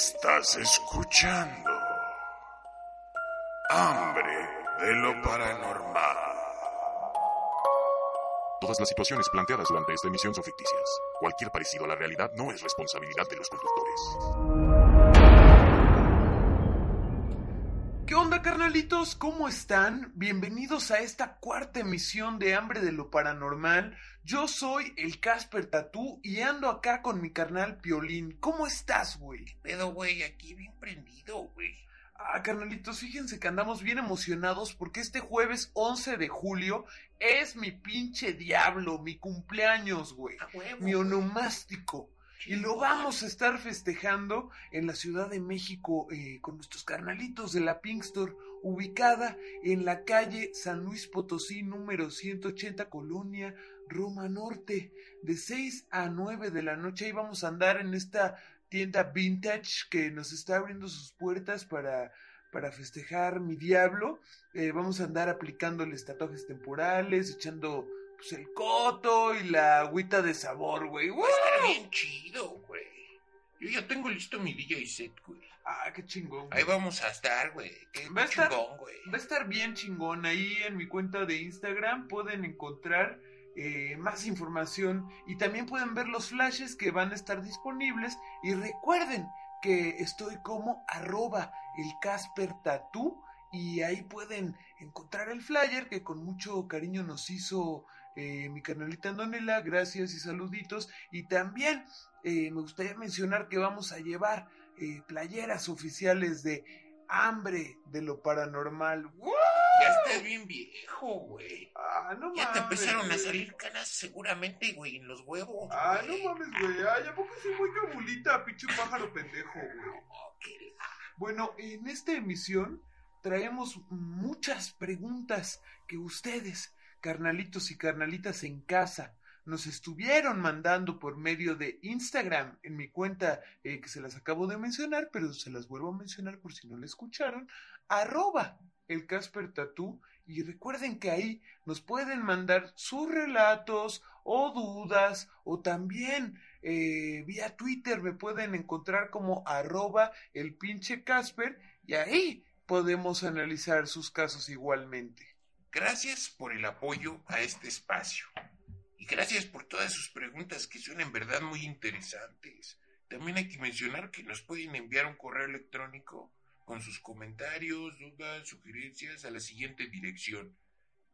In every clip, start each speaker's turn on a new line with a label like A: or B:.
A: Estás escuchando Hambre de lo Paranormal.
B: Todas las situaciones planteadas durante esta emisión son ficticias. Cualquier parecido a la realidad no es responsabilidad de los conductores.
C: ¿Qué onda, carnalitos? ¿Cómo están? Bienvenidos a esta cuarta emisión de Hambre de lo Paranormal. Yo soy el Casper Tatú y ando acá con mi carnal Piolín. ¿Cómo estás, güey?
D: Pero, güey, aquí bien prendido, güey.
C: Ah, carnalitos, fíjense que andamos bien emocionados porque este jueves 11 de julio es mi pinche diablo, mi cumpleaños, güey. Mi onomástico. Y lo vamos a estar festejando en la Ciudad de México eh, con nuestros carnalitos de la Pink Store, ubicada en la calle San Luis Potosí, número 180, Colonia Roma Norte, de 6 a 9 de la noche. Ahí vamos a andar en esta tienda vintage que nos está abriendo sus puertas para, para festejar mi diablo. Eh, vamos a andar aplicándoles tatuajes temporales, echando pues, el coto y la agüita de sabor, güey.
D: Va a estar bien chido, güey. Yo ya tengo listo mi DJ set, güey.
C: Ah, qué chingón.
D: Ahí vamos a estar, güey. Qué
C: Va estar-
D: chingón, güey.
C: Va a estar bien chingón. Ahí en mi cuenta de Instagram pueden encontrar eh, más información y también pueden ver los flashes que van a estar disponibles. Y recuerden que estoy como arroba el Casper Tatú y ahí pueden encontrar el flyer que con mucho cariño nos hizo eh, mi canalita Antonella. Gracias y saluditos. Y también eh, me gustaría mencionar que vamos a llevar playeras oficiales de hambre de lo paranormal. ¡Wow!
D: Ya estás bien viejo, güey.
C: Ah, no
D: Ya te
C: mames,
D: empezaron a salir canas seguramente, güey, en los huevos.
C: Ah, no mames, güey. Ay, ¿a poco soy muy cabulita, pinche pájaro pendejo, güey?
D: Qué la-
C: Bueno, en esta emisión traemos muchas preguntas que ustedes, carnalitos y carnalitas en casa, nos estuvieron mandando por medio de Instagram en mi cuenta eh, que se las acabo de mencionar, pero se las vuelvo a mencionar por si no la escucharon, arroba el Casper Tatú y recuerden que ahí nos pueden mandar sus relatos o dudas o también eh, vía Twitter me pueden encontrar como arroba el pinche Casper y ahí podemos analizar sus casos igualmente.
D: Gracias por el apoyo a este espacio. Y gracias por todas sus preguntas que son en verdad muy interesantes. También hay que mencionar que nos pueden enviar un correo electrónico con sus comentarios, dudas, sugerencias a la siguiente dirección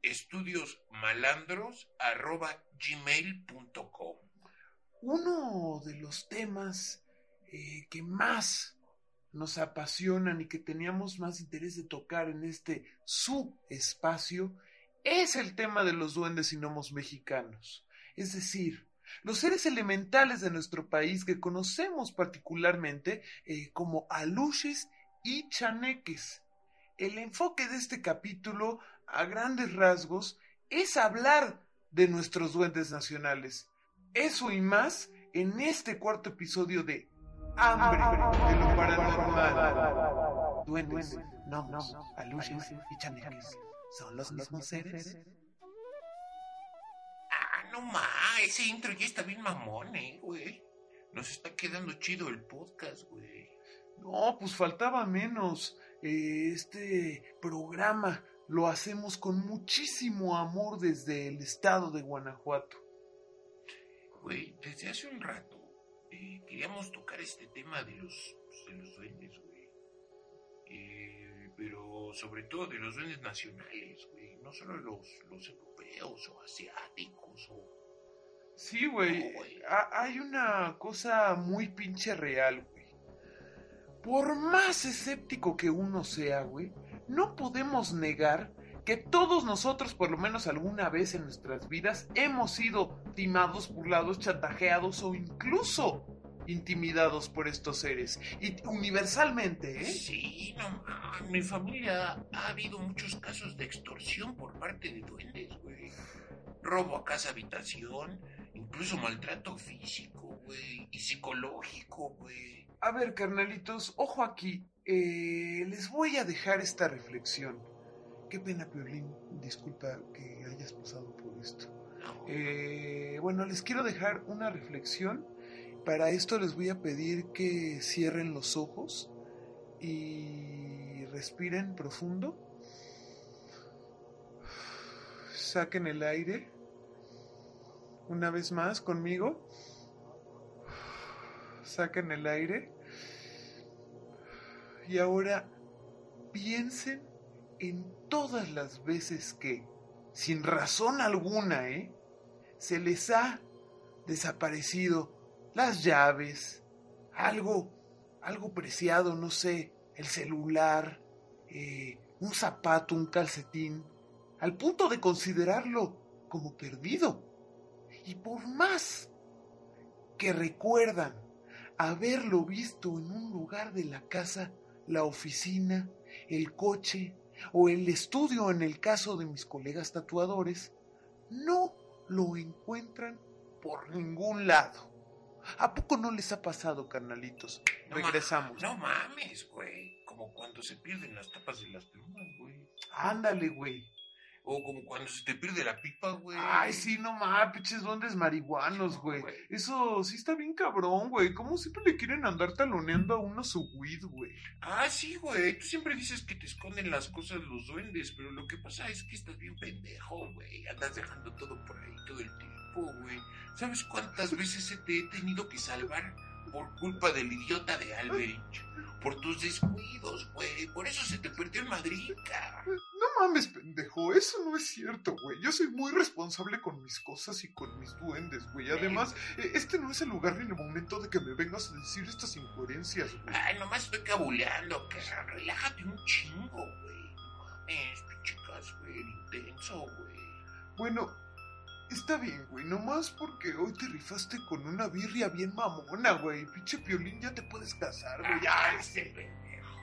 D: estudiosmalandros@gmail.com.
C: Uno de los temas eh, que más nos apasionan y que teníamos más interés de tocar en este su espacio es el tema de los duendes y gnomos mexicanos. Es decir, los seres elementales de nuestro país que conocemos particularmente eh, como aluches y chaneques. El enfoque de este capítulo, a grandes rasgos, es hablar de nuestros duendes nacionales. Eso y más en este cuarto episodio de Hambre de lo Paranormal. Duendes, gnomos, aluches y chaneques. ¿Son los mismos seres?
D: Ah, no ma, ese intro ya está bien mamón, eh, güey. Nos está quedando chido el podcast, güey.
C: No, pues faltaba menos. Eh, este programa lo hacemos con muchísimo amor desde el estado de Guanajuato.
D: Güey, desde hace un rato eh, queríamos tocar este tema de los, de los duendes, güey. Eh, pero sobre todo de los duendes nacionales, güey. No solo los, los europeos o asiáticos o...
C: Sí, güey.
D: No,
C: Hay una cosa muy pinche real, güey. Por más escéptico que uno sea, güey, no podemos negar que todos nosotros, por lo menos alguna vez en nuestras vidas, hemos sido timados, burlados, chantajeados o incluso intimidados por estos seres. Y universalmente, ¿eh?
D: Sí, no, en mi familia ha habido muchos casos de extorsión por parte de duendes, güey. Robo a casa habitación, incluso maltrato físico, güey, y psicológico, güey.
C: A ver, carnalitos, ojo aquí. Eh, les voy a dejar esta reflexión. Qué pena, Piolín. Disculpa que hayas pasado por esto. Eh, bueno, les quiero dejar una reflexión. Para esto les voy a pedir que cierren los ojos y respiren profundo. Saquen el aire. Una vez más conmigo. Saquen el aire. Y ahora piensen en todas las veces que, sin razón alguna, ¿eh? se les ha desaparecido las llaves, algo, algo preciado, no sé, el celular, eh, un zapato, un calcetín, al punto de considerarlo como perdido. Y por más que recuerdan haberlo visto en un lugar de la casa, la oficina, el coche o el estudio en el caso de mis colegas tatuadores, no lo encuentran por ningún lado. ¿A poco no les ha pasado, carnalitos?
D: No
C: Regresamos.
D: No mames, güey. Como cuando se pierden las tapas de las plumas, güey.
C: Ándale, güey.
D: O como cuando se te pierde la pipa, güey.
C: Ay, sí, no mames, pinches duendes marihuanos, güey. Eso sí está bien cabrón, güey. ¿Cómo siempre le quieren andar taloneando a uno su weed, güey?
D: Ah, sí, güey. Tú siempre dices que te esconden las cosas los duendes, pero lo que pasa es que estás bien pendejo, güey. Andas dejando todo por ahí todo el tiempo, güey. ¿Sabes cuántas veces se te he tenido que salvar por culpa del idiota de Alberich? Por tus descuidos, güey. Por eso se te perdió en Madrid, cabrón.
C: No mames, pendejo, eso no es cierto, güey. Yo soy muy responsable con mis cosas y con mis duendes, güey. Además, eh, este no es el lugar ni el momento de que me vengas a decir estas incoherencias, güey.
D: Ay, nomás estoy cabuleando, cabrón. Relájate un chingo, güey. No mames, pinche güey. Intenso, güey.
C: Bueno, está bien, güey. Nomás porque hoy te rifaste con una birria bien mamona, güey. Pinche piolín, ya te puedes casar, güey.
D: Ah, ese pendejo.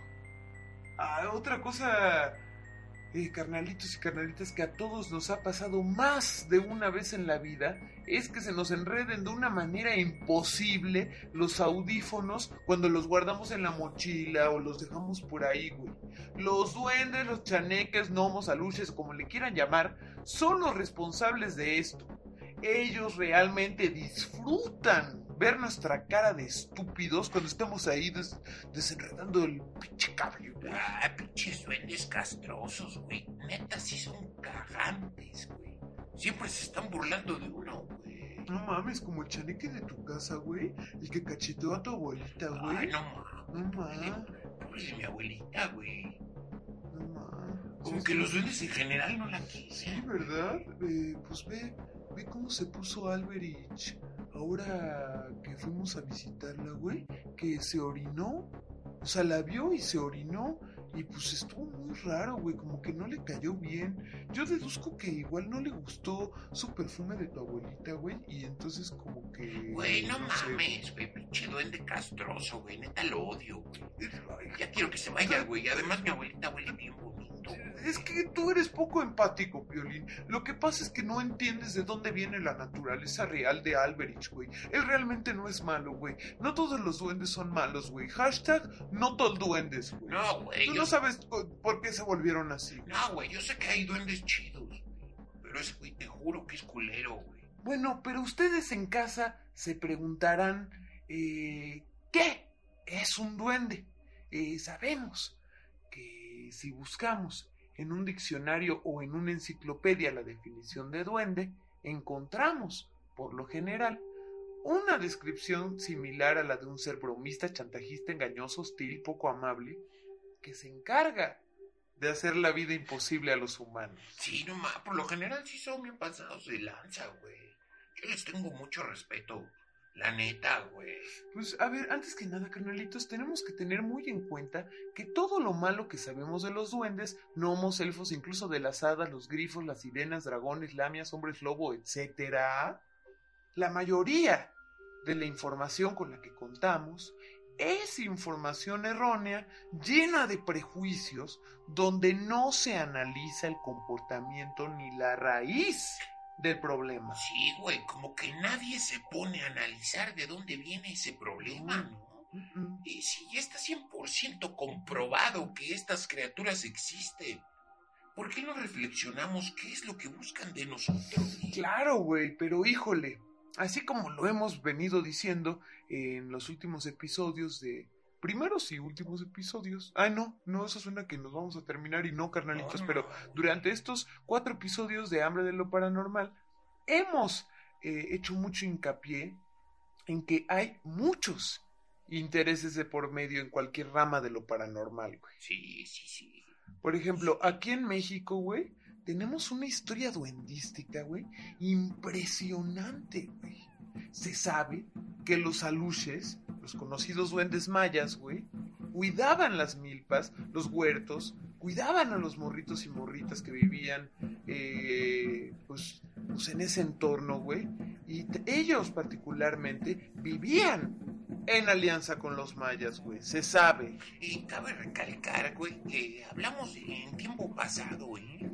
C: Ah, otra cosa, eh, carnalitos y carnalitas, que a todos nos ha pasado más de una vez en la vida, es que se nos enreden de una manera imposible los audífonos cuando los guardamos en la mochila o los dejamos por ahí, güey. Los duendes, los chaneques, gnomos, aluches, como le quieran llamar, son los responsables de esto. Ellos realmente disfrutan ver nuestra cara de estúpidos cuando estamos ahí des- desenredando el pinche cable, güey.
D: Ah, pinches duendes castrosos, güey. Neta, sí son cagantes, güey. Siempre se están burlando de uno, güey.
C: No mames, como el chaneque de tu casa, güey. El que cacheteó a tu abuelita, güey.
D: Ay, no mames.
C: No mames.
D: Pobre de mi abuelita, güey.
C: No mames.
D: Como
C: Sí,
D: que
C: sí.
D: los duendes en general no la
C: Sí,
D: quieren.
C: ¿verdad? Eh, pues ve, ve cómo se puso Alberich. Ahora que fuimos a visitarla, güey, que se orinó. O sea, la vio y se orinó. Y pues estuvo muy raro, güey, como que no le cayó bien. Yo deduzco que igual no le gustó su perfume de tu abuelita, güey. Y entonces como que...
D: Güey, no
C: sé.
D: mames, güey. Pinche duende castroso, güey. Neta lo odio, güey. Ya quiero que se vaya, güey. Además, mi abuelita huele bien güey.
C: Es que tú eres poco empático, Piolín. Lo que pasa es que no entiendes de dónde viene la naturaleza real de Alberich, güey. Él realmente no es malo, güey. No todos los duendes son malos, güey. Hashtag no todos duendes, güey.
D: No, güey.
C: Tú
D: yo-
C: no sabes por qué se volvieron así.
D: No, güey. Yo sé que hay duendes chidos, güey. Pero ese güey, te juro que es culero, güey.
C: Bueno, pero ustedes en casa se preguntarán, eh, ¿qué es un duende? Eh, sabemos que si buscamos en un diccionario o en una enciclopedia la definición de duende, encontramos, por lo general, una descripción similar a la de un ser bromista, chantajista, engañoso, hostil, poco amable, que se encarga de hacer la vida imposible a los humanos.
D: Sí, no mames. Por lo general sí son bien pasados de lanza, güey. Yo les tengo mucho respeto. La neta, güey.
C: Pues a ver, antes que nada, carnalitos, tenemos que tener muy en cuenta que todo lo malo que sabemos de los duendes, gnomos, elfos, incluso de las hadas, los grifos, las sirenas, dragones, lamias, hombres lobo, etcétera, la mayoría de la información con la que contamos es información errónea, llena de prejuicios, donde no se analiza el comportamiento ni la raíz del problema.
D: Sí, güey, como que nadie se pone a analizar de dónde viene ese problema, ¿no? Y si ya está 100% comprobado que estas criaturas existen, ¿por qué no reflexionamos qué es lo que buscan de nosotros?
C: Claro, güey, pero híjole, así como lo hemos venido diciendo en los últimos episodios de primeros y últimos episodios. Ah, no, no, eso suena que nos vamos a terminar y no, carnalitos,
D: No, no,
C: pero durante estos cuatro episodios de Hambre de lo Paranormal, hemos eh, hecho mucho hincapié en que hay muchos intereses de por medio en cualquier rama de lo paranormal, güey.
D: Sí, sí, sí.
C: Por ejemplo, aquí en México, güey, tenemos una historia duendística, güey, impresionante, güey. Se sabe que los aluches, los conocidos duendes mayas, güey, cuidaban las milpas, los huertos, cuidaban a los morritos y morritas que vivían, eh, pues, pues en ese entorno, güey. Y ellos particularmente vivían en alianza con los mayas, güey. Se sabe.
D: Y cabe recalcar, güey, que hablamos en tiempo pasado, ¿eh?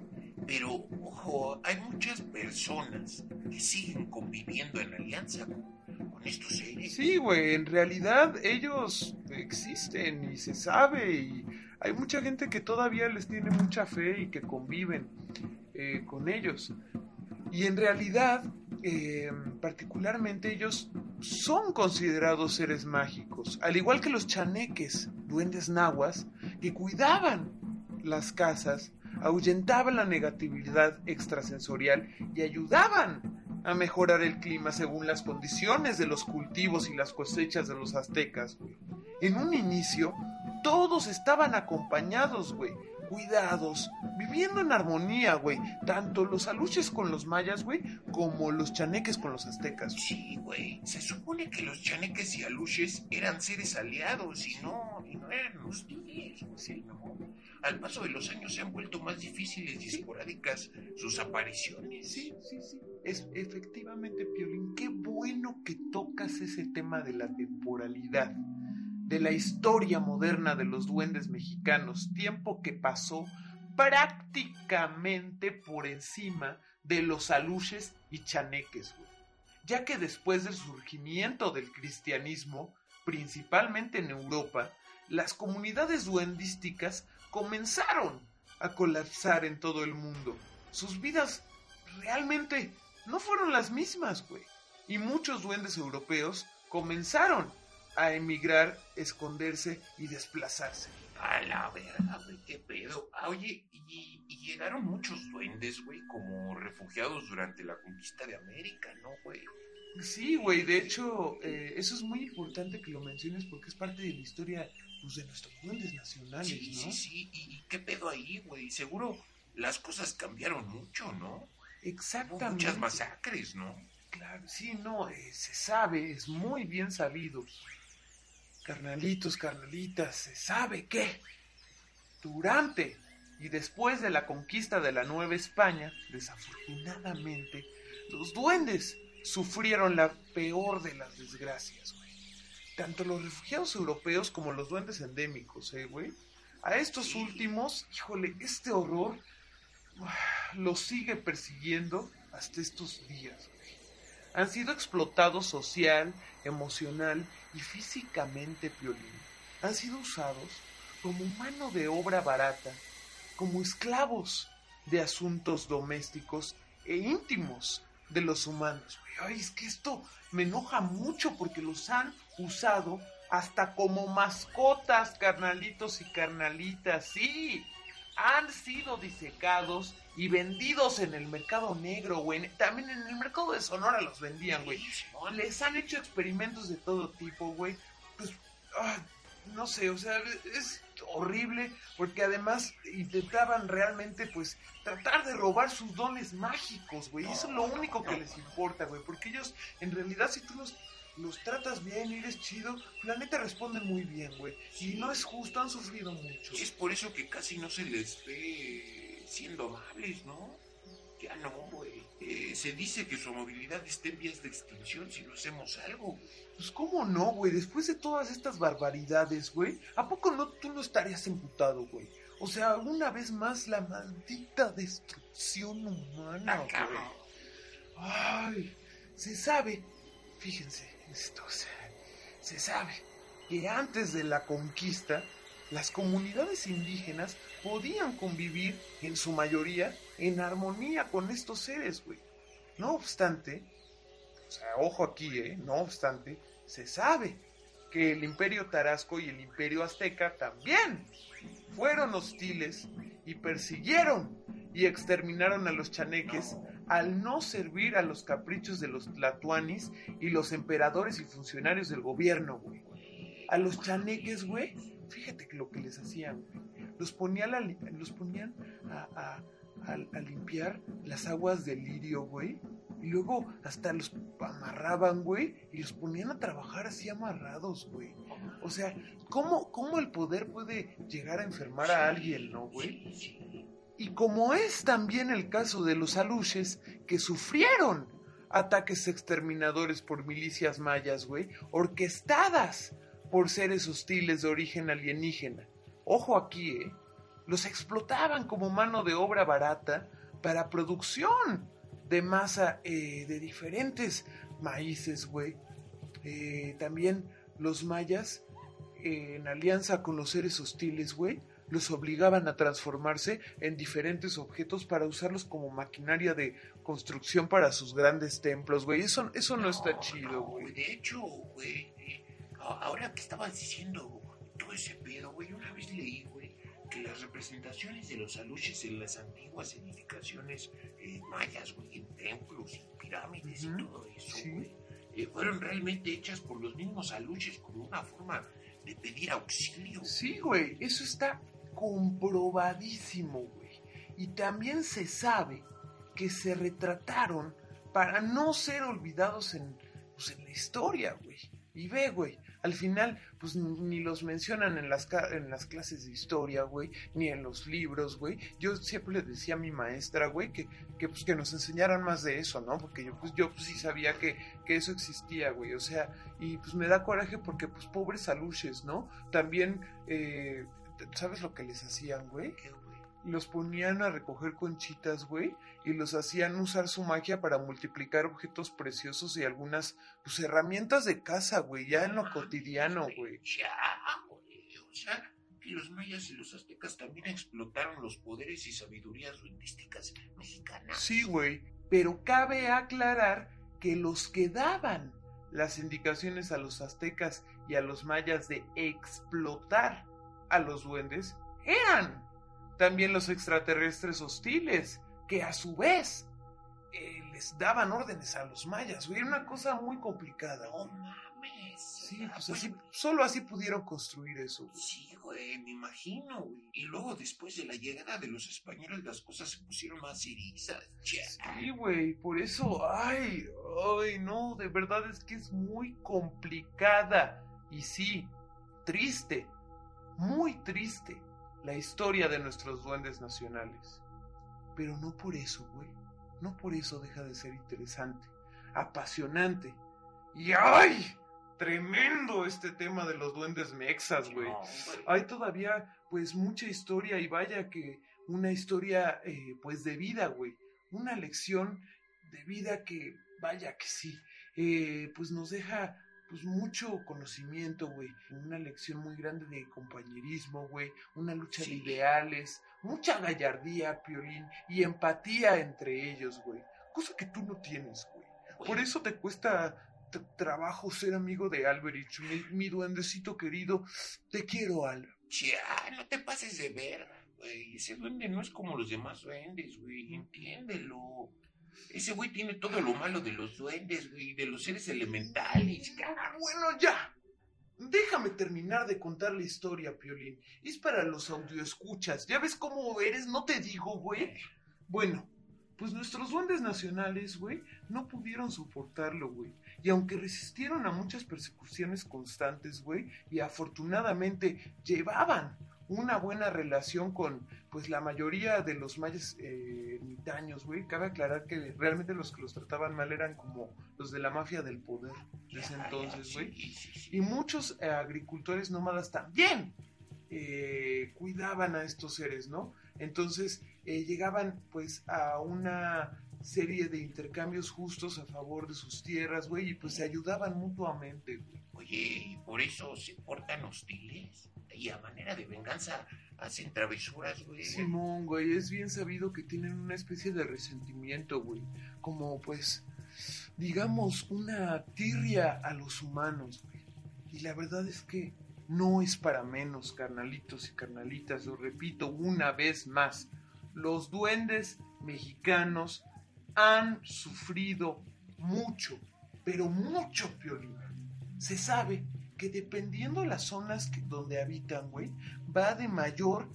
D: Pero, ojo, hay muchas personas que siguen conviviendo en alianza con, estos seres.
C: Sí, güey, en realidad ellos existen y se sabe y hay mucha gente que todavía les tiene mucha fe y que conviven eh, con ellos. Y en realidad, eh, particularmente ellos son considerados seres mágicos, al igual que los chaneques, duendes nahuas, que cuidaban las casas, ahuyentaban la negatividad extrasensorial y ayudaban a mejorar el clima según las condiciones de los cultivos y las cosechas de los aztecas. En un inicio, todos estaban acompañados, güey, cuidados, viviendo en armonía, güey, tanto los aluches con los mayas, güey, como los chaneques con los aztecas. güey.
D: Sí, güey. Se supone que los chaneques y aluches eran seres aliados y no, y no eran hostiles, güey, ¿no? Al paso de los años se han vuelto más difíciles y esporádicas sus apariciones.
C: Sí, sí, sí. Es efectivamente, Piolín, qué bueno que tocas ese tema de la temporalidad, de la historia moderna de los duendes mexicanos, tiempo que pasó prácticamente por encima de los aluches y chaneques, güey. Ya que después del surgimiento del cristianismo, principalmente en Europa, las comunidades duendísticas comenzaron a colapsar en todo el mundo. Sus vidas realmente no fueron las mismas, güey. Y muchos duendes europeos comenzaron a emigrar, esconderse y desplazarse.
D: A la verga, güey, qué pedo. Ah, oye, y, y llegaron muchos duendes, güey, como refugiados durante la conquista de América, ¿no, güey?
C: Sí, güey, de hecho, eh, eso es muy importante que lo menciones porque es parte de la historia pues, de nuestros duendes nacionales,
D: Sí,
C: ¿no?
D: sí, sí. ¿Y, y qué pedo ahí, güey? Seguro las cosas cambiaron mucho, ¿no? Hubo
C: Exactamente.
D: muchas masacres, ¿no?
C: Claro, sí, no, eh, se sabe, es muy bien sabido. Carnalitos, carnalitas, se sabe que durante y después de la conquista de la Nueva España, desafortunadamente, los duendes sufrieron la peor de las desgracias, güey. Tanto los refugiados europeos como los duendes endémicos, ¿eh, güey? A estos últimos, híjole, este horror los sigue persiguiendo hasta estos días, güey. Han sido explotados social, emocional y físicamente, Piolín. Han sido usados como mano de obra barata, como esclavos de asuntos domésticos e íntimos de los humanos. Ay, es que esto me enoja mucho porque los han usado hasta como mascotas, carnalitos y carnalitas. Sí, han sido disecados y vendidos en el mercado negro, güey. También en el mercado de Sonora los vendían, güey.
D: Sí.
C: Les han hecho experimentos de todo tipo, güey. Pues, ah, no sé, o sea, es horrible, porque además intentaban realmente, pues, tratar de robar sus dones mágicos, güey. Eso es lo único que les importa, güey, porque ellos, en realidad, si tú los, los tratas bien y eres chido, la neta responden muy bien, güey. Y no es justo, han sufrido mucho.
D: Es por eso que casi no se les ve siendo amables, ¿no? Ya no, güey. Eh, se dice que su movilidad está en vías de extinción si no hacemos algo.
C: Pues, ¿cómo no, güey? Después de todas estas barbaridades, güey, ¿a poco no tú no estarías emputado, güey? O sea, una vez más la maldita destrucción humana,
D: Ah,
C: güey. Ay, se sabe, fíjense esto, se sabe que antes de la conquista, las comunidades indígenas podían convivir, en su mayoría, en armonía con estos seres, güey. No obstante, o sea, ojo aquí, ¿eh? No obstante, se sabe que el imperio tarasco y el imperio azteca también fueron hostiles y persiguieron y exterminaron a los chaneques al no servir a los caprichos de los tlatuanis y los emperadores y funcionarios del gobierno, güey. A los chaneques, güey, fíjate lo que les hacían, güey. Los ponían a, li- los ponían a, a- a- a limpiar las aguas del lirio, güey. Y luego hasta los amarraban, güey, y los ponían a trabajar así amarrados, güey. O sea, ¿cómo, ¿cómo el poder puede llegar a enfermar a alguien, no, güey? Y como es también el caso de los aluches que sufrieron ataques exterminadores por milicias mayas, güey, orquestadas por seres hostiles de origen alienígena. Ojo aquí, ¿eh? Los explotaban como mano de obra barata para producción de masa eh, de diferentes maíces, güey. Eh, también los mayas, eh, en alianza con los seres hostiles, güey, los obligaban a transformarse en diferentes objetos para usarlos como maquinaria de construcción para sus grandes templos, güey. Eso, eso no está chido, güey.
D: De hecho, güey, eh, ahora que estabas diciendo todo ese pedo, güey, una vez leí, güey, que las representaciones de los aluches en las antiguas edificaciones eh, mayas, güey, en templos y pirámides
C: Ujú,
D: y todo eso,
C: sí.
D: güey, eh, fueron realmente hechas por los mismos aluches como una forma de pedir auxilio.
C: Sí, güey, eso está comprobadísimo, güey. Y también se sabe que se retrataron para no ser olvidados en, pues, en la historia, güey. Y ve, güey, al final, pues ni los mencionan en las, en las clases de historia, güey, ni en los libros, güey. Yo siempre le decía a mi maestra, güey, que, que, pues, que nos enseñaran más de eso, ¿no? Porque yo, pues, yo pues, sí sabía que, que eso existía, güey. O sea, y pues me da coraje porque, pues, pobres aluches, ¿no? También, eh, ¿sabes lo que les hacían, güey? Los ponían a recoger conchitas, güey, y los hacían usar su magia para multiplicar objetos preciosos y algunas, pues, herramientas de caza, güey, ya en lo cotidiano, güey.
D: Ya, güey. O sea, que los mayas y los aztecas también explotaron los poderes y sabidurías duendísticas mexicanas.
C: Sí, güey, pero cabe aclarar que los que daban las indicaciones a los aztecas y a los mayas de explotar a los duendes eran también los extraterrestres hostiles, que a su vez eh, les daban órdenes a los mayas, era una cosa muy complicada.
D: No mames.
C: Sí, pues
D: pues,
C: así, solo así pudieron construir eso. güey.
D: Sí, güey, me imagino, güey. Y luego, después de la llegada de los españoles, las cosas se pusieron más erizas.
C: Sí, güey, por eso, ay, ay, no, de verdad es que es muy complicada. Y sí, triste, muy triste la historia de nuestros duendes nacionales. Pero no por eso, güey, no por eso deja de ser interesante, apasionante. Y ay, tremendo este tema de los duendes mexas, güey.
D: No.
C: Hay todavía, pues, mucha historia y vaya que una historia, eh, pues, de vida, güey. Una lección de vida que, vaya que sí, eh, pues nos deja, pues, mucho conocimiento, güey. Una lección muy grande de compañerismo, güey. Una lucha de ideales, mucha gallardía, piolín, y empatía entre ellos, güey. Cosa que tú no tienes, güey. Por eso te cuesta trabajo ser amigo de Alberich, mi, mi duendecito querido. Te quiero, Albert.
D: Ya, no te pases de verga, güey. Ese duende no es como los demás duendes, güey. Entiéndelo. Ese güey tiene todo lo malo de los duendes, güey, de los seres elementales, cabrón.
C: Bueno, ya. déjame terminar de contar la historia, Piolín. Es para los audioescuchas. ¿Ya ves cómo eres? No te digo, güey. Bueno, pues nuestros duendes nacionales, güey, no pudieron soportarlo, güey. Y aunque resistieron a muchas persecuciones constantes, güey, y afortunadamente llevaban una buena relación con, pues, la mayoría de los mayas eh, güey. Cabe aclarar que realmente los que los trataban mal eran como los de la mafia del poder de ese entonces, güey. Y muchos eh, agricultores nómadas también eh, cuidaban a estos seres, ¿no? Entonces eh, llegaban, pues, a una serie de intercambios justos a favor de sus tierras, güey, y pues se ayudaban mutuamente, güey.
D: Oye, ¿y por eso se portan hostiles? Y a manera de venganza hacen travesuras, güey.
C: Simón, güey, es bien sabido que tienen una especie de resentimiento, güey. Como, pues, digamos, una tirria a los humanos, güey. Y la verdad es que no es para menos, carnalitos y carnalitas, lo repito una vez más. Los duendes mexicanos han sufrido mucho, pero mucho, Piolín. Se sabe que dependiendo las zonas donde habitan, güey, va de mayor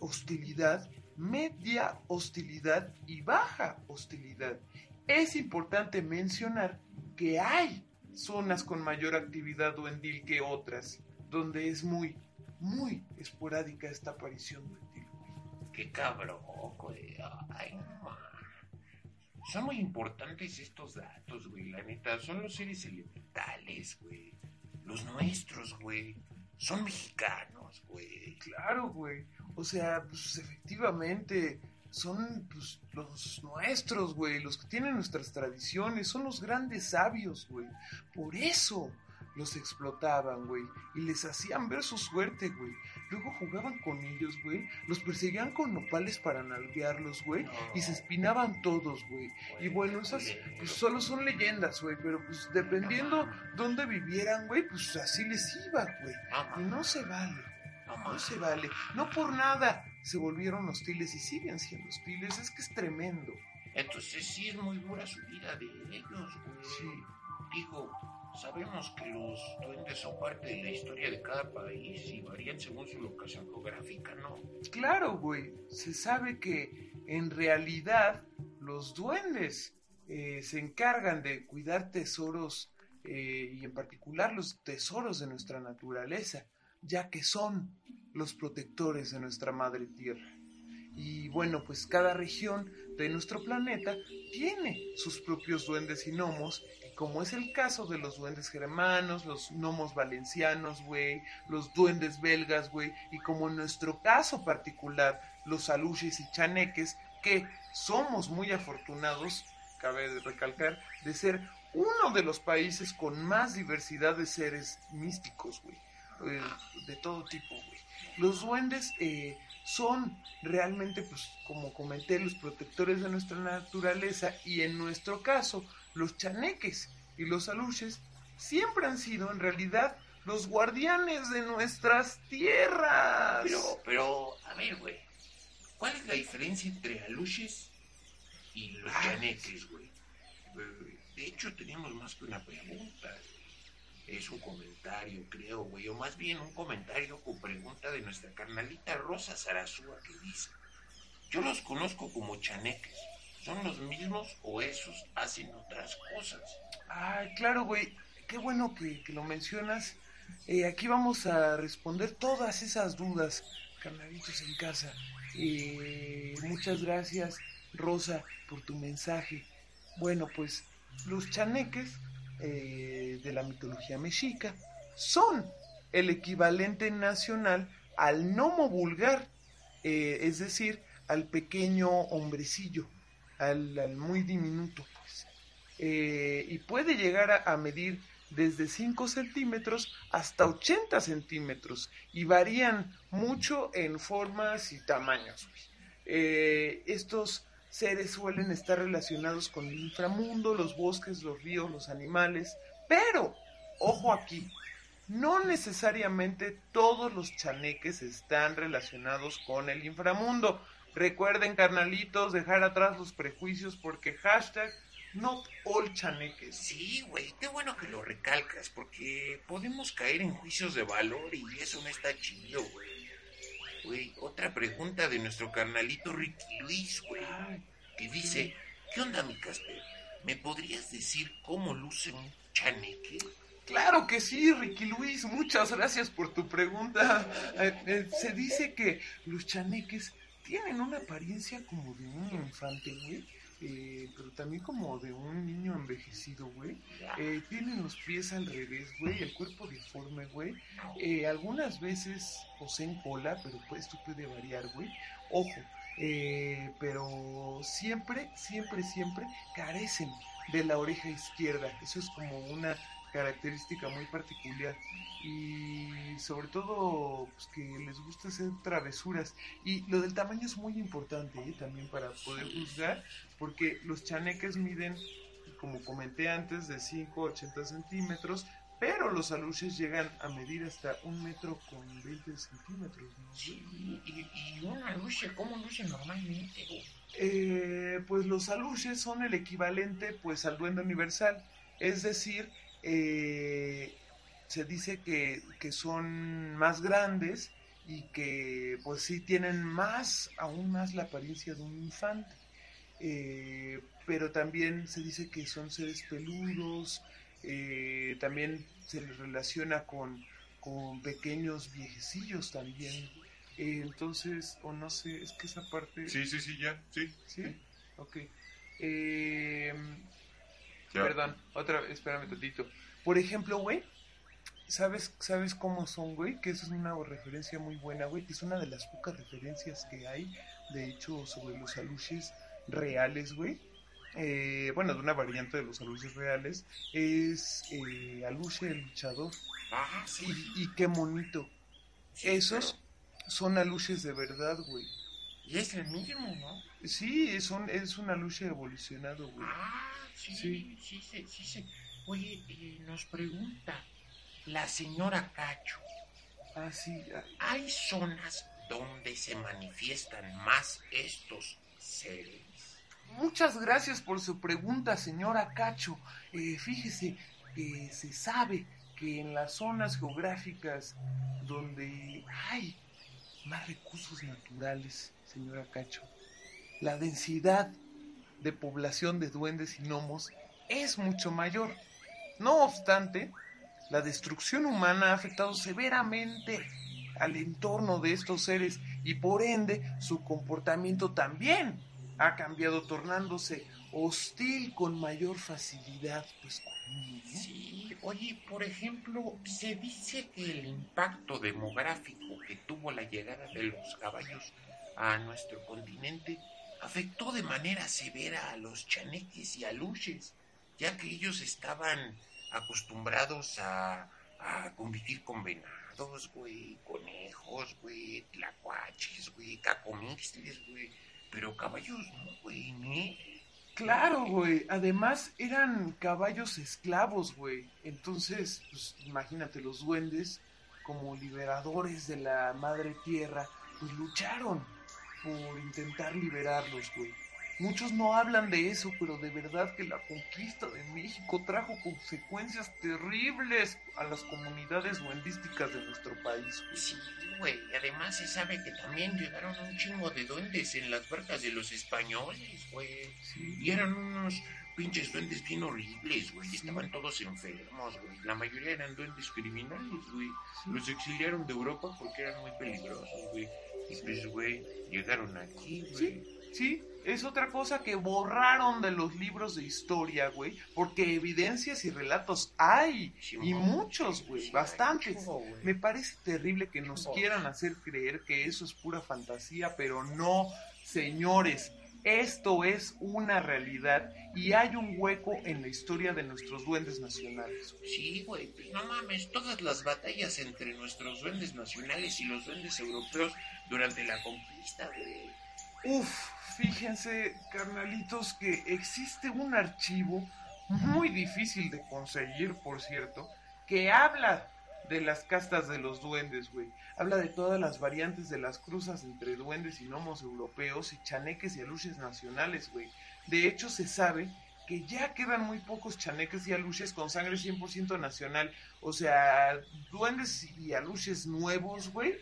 C: hostilidad, media hostilidad y baja hostilidad. Es importante mencionar que hay zonas con mayor actividad duendil que otras, donde es muy, muy esporádica esta aparición duendil.
D: Qué cabrón, güey. Ay, man. Son muy importantes estos datos, güey. La neta, son los seres elementales, güey. Los nuestros, güey. Son mexicanos, güey.
C: Claro, güey. O sea, pues efectivamente son pues, los nuestros, güey, los que tienen nuestras tradiciones, son los grandes sabios, güey. Por eso los explotaban, güey, y les hacían ver su suerte, güey. Luego jugaban con ellos, güey, los perseguían con nopales para nalguearlos, güey, y se espinaban todos, güey. Y bueno, esas pues solo son leyendas, güey, pero pues dependiendo dónde vivieran, güey, pues así les iba, güey. Y no se vale. No se vale. No por nada se volvieron hostiles y siguen siendo hostiles. Es que es tremendo.
D: Entonces sí es muy dura su vida de ellos, güey.
C: Sí.
D: Digo, sabemos que los duendes son parte de la historia de cada país y varían según su locación geográfica, ¿no?
C: Claro, güey. Se sabe que en realidad los duendes eh, se encargan de cuidar tesoros eh, y en particular los tesoros de nuestra naturaleza, ya que son los protectores de nuestra madre tierra. Y bueno, pues cada región de nuestro planeta tiene sus propios duendes y gnomos, como es el caso de los duendes germanos, los gnomos valencianos, güey, los duendes belgas, güey, y como en nuestro caso particular, los aluches y chaneques, que somos muy afortunados, cabe recalcar, de ser uno de los países con más diversidad de seres místicos, güey, eh, de todo tipo, güey. Los duendes eh, son realmente, pues, como comenté, los protectores de nuestra naturaleza y en nuestro caso, los chaneques y los aluches siempre han sido en realidad los guardianes de nuestras tierras.
D: Pero, pero, a ver, güey. ¿Cuál es la diferencia entre aluches y los chaneques, güey? De hecho, tenemos más que una pregunta. Es un comentario, creo, güey. O más bien un comentario con pregunta de nuestra carnalita Rosa Sarazúa que dice: Yo los conozco como chaneques. ¿Son los mismos o esos hacen otras cosas?
C: Ay, claro, güey. Qué bueno que, que lo mencionas. Eh, aquí vamos a responder todas esas dudas, carnalitos en casa. Eh, muchas gracias, Rosa, por tu mensaje. Bueno, pues los chaneques eh, de la mitología mexica son el equivalente nacional al gnomo vulgar, es decir, al pequeño hombrecillo, al, muy diminuto, pues. Eh, y puede llegar a, medir desde 5 centímetros hasta 80 centímetros y varían mucho en formas y tamaños. güey. Eh, estos seres suelen estar relacionados con el inframundo, los bosques, los ríos, los animales, pero, ojo aquí, no necesariamente todos los chaneques están relacionados con el inframundo. Recuerden, carnalitos, dejar atrás los prejuicios porque hashtag Not all chaneques.
D: Sí, güey, qué bueno que lo recalcas, porque podemos caer en juicios de valor y eso no está chido, güey. Güey, otra pregunta de nuestro carnalito Ricky Luis, güey, que dice, ¿qué onda, mi Casper? ¿Me podrías decir cómo luce un chaneque?
C: Claro que sí, Ricky Luis, muchas gracias por tu pregunta. Eh, eh, se dice que los chaneques tienen una apariencia como de un infante, güey, eh, pero también como de un niño envejecido, güey. Eh, tienen los pies al revés, güey, el cuerpo deforme, güey. Eh, algunas veces poseen cola, pero pues esto puede variar, güey. Ojo, eh, pero siempre, siempre, siempre carecen de la oreja izquierda. Eso es como una característica muy particular y sobre todo pues, que les gusta hacer travesuras y lo del tamaño es muy importante ¿eh? también para poder juzgar porque los chaneques miden como comenté antes de 5 a 80 centímetros pero los aluches llegan a medir hasta un metro con 20 centímetros ¿no?
D: Sí, y, y una luce, ¿cómo luce normalmente?
C: Eh, pues los aluches son el equivalente pues al duende universal es decir eh, se dice que, que son más grandes y que pues sí tienen más, aún más la apariencia de un infante. Eh, pero también se dice que son seres peludos, eh, también se les relaciona con, con pequeños viejecillos también. Eh, entonces, o no sé, es que esa parte...
B: Sí, sí, sí, ya, sí.
C: ¿Sí? Ok. Eh, Perdón, otra vez, espérame tantito. Por ejemplo, güey, ¿sabes, ¿sabes cómo son, güey? Que esa es una referencia muy buena, güey. Que es una de las pocas referencias que hay, de hecho, sobre los aluches reales, güey. Eh, bueno, de una variante de los aluches reales. Es eh, aluche el luchador.
D: Ah, sí.
C: Y, y qué bonito.
D: sí,
C: Esos son aluches de verdad, güey.
D: Y es el mismo, ¿no?
C: Sí, es un, es un aluche evolucionado, güey.
D: Ah, sí,
C: Sí.
D: sí, sí, sí, sí. Oye, eh, nos pregunta la señora Cacho,
C: Ah, sí. ah,
D: ¿hay zonas donde se manifiestan más estos seres?
C: Muchas gracias por su pregunta, señora Cacho. Eh, fíjese que se sabe que en las zonas geográficas donde hay más recursos naturales, señora Cacho, la densidad de población de duendes y gnomos es mucho mayor. No obstante, la destrucción humana ha afectado severamente al entorno de estos seres y por ende su comportamiento también ha cambiado tornándose hostil con mayor facilidad pues conmigo.
D: Sí, oye, por ejemplo, se dice que el impacto demográfico que tuvo la llegada de los caballos a nuestro continente afectó de manera severa a los chaneques y aluches, ya que ellos estaban acostumbrados a, a convivir con venados, güey, conejos, güey, tlacuaches, güey, cacomixles, güey, pero caballos no, güey, ni...
C: Claro, güey. Además eran caballos esclavos, güey. Entonces, pues imagínate, los duendes, como liberadores de la madre tierra, pues lucharon por intentar liberarlos, güey. Muchos no hablan de eso, pero de verdad que la conquista de México trajo consecuencias terribles a las comunidades duendísticas de nuestro país, güey.
D: Sí, güey. Además se sabe que también llegaron un chingo de duendes en las barcas de los españoles, güey.
C: Sí.
D: Y eran unos pinches duendes bien horribles, güey. Estaban todos enfermos, güey. La mayoría eran duendes criminales, güey. Los exiliaron de Europa porque eran muy peligrosos, güey. Y pues, güey, llegaron aquí, güey.
C: Sí, es otra cosa que borraron de los libros de historia, güey, porque evidencias y relatos hay, y muchos, güey, bastantes. Me parece terrible que nos quieran hacer creer que eso es pura fantasía, pero no, señores, esto es una realidad y hay un hueco en la historia de nuestros duendes nacionales.
D: Sí, güey, pues no mames, todas las batallas entre nuestros duendes nacionales y los duendes europeos durante la conquista, güey.
C: Uf, fíjense, carnalitos, que existe un archivo muy difícil de conseguir, por cierto, que habla de las castas de los duendes, güey. Habla de todas las variantes de las cruzas entre duendes y gnomos europeos y chaneques y aluches nacionales, güey. De hecho, se sabe que ya quedan muy pocos chaneques y aluches con sangre 100% nacional. O sea, duendes y aluches nuevos, güey.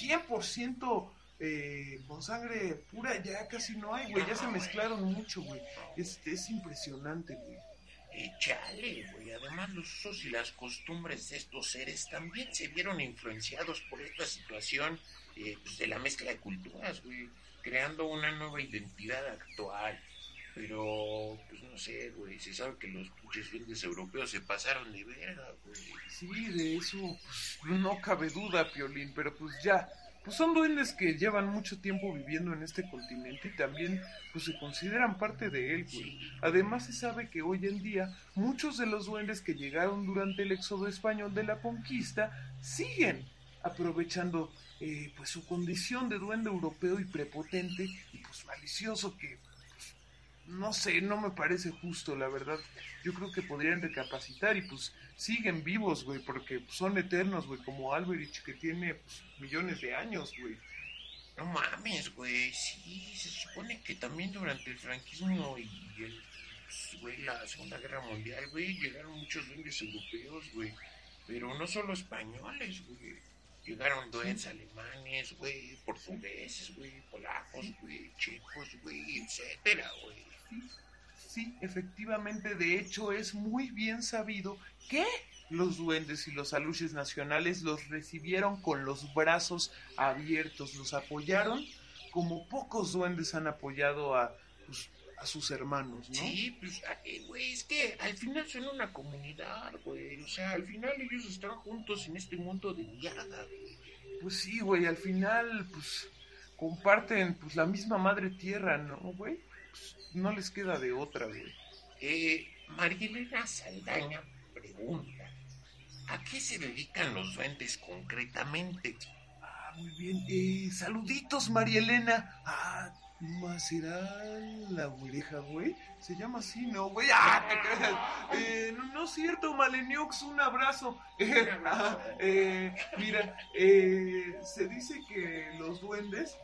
C: 100% eh, con sangre pura ya casi no hay, güey. Ya se mezclaron mucho, güey. Es, es impresionante, güey.
D: Eh, chale, güey. Además, los usos y las costumbres de estos seres también se vieron influenciados por esta situación eh, pues, de la mezcla de culturas, güey. Creando una nueva identidad actual. Pero, pues no sé, güey. Se sabe que los pinches duendes europeos se pasaron de verga, güey.
C: Sí, de eso pues, no cabe duda, Piolín. Pero pues ya, pues son duendes que llevan mucho tiempo viviendo en este continente y también pues se consideran parte de él, güey. Además se sabe que hoy en día muchos de los duendes que llegaron durante el éxodo español de la conquista siguen aprovechando eh, pues su condición de duende europeo y prepotente y pues malicioso que pues, no sé, no me parece justo, la verdad. Yo creo que podrían recapacitar y pues siguen vivos, güey, porque son eternos, güey, como Alberich que tiene pues, millones de años, güey.
D: No mames, güey. Sí, se supone que también durante el franquismo y el, pues, güey, la Segunda Guerra Mundial, güey, llegaron muchos duendes europeos, güey. Pero no solo españoles, güey. Llegaron duendes alemanes, güey, portugueses, güey, polacos, güey, chicos, güey, etcétera, güey.
C: Sí, efectivamente, de hecho es muy bien sabido que los duendes y los aluches nacionales los recibieron con los brazos abiertos, los apoyaron como pocos duendes han apoyado a, pues, a sus hermanos, ¿no?
D: Sí, pues, güey, es que al final son una comunidad, güey. O sea, al final ellos están juntos en este mundo de mierda, güey.
C: Pues sí, güey, al final, pues, comparten, pues, la misma madre tierra, ¿no, güey? Pues, no les queda de otra, güey.
D: Eh, Marilena Saldaña pregunta, ¿a qué se dedican los duendes concretamente?
C: Ah, muy bien. Eh, saluditos, María Elena. Ah, ¿más será la oreja, güey? Se llama así, ¿no, güey? Ah, te creas. Eh, no, no es cierto, Maleniox, un abrazo. Eh, ah, eh, mira, eh, se dice que los duendes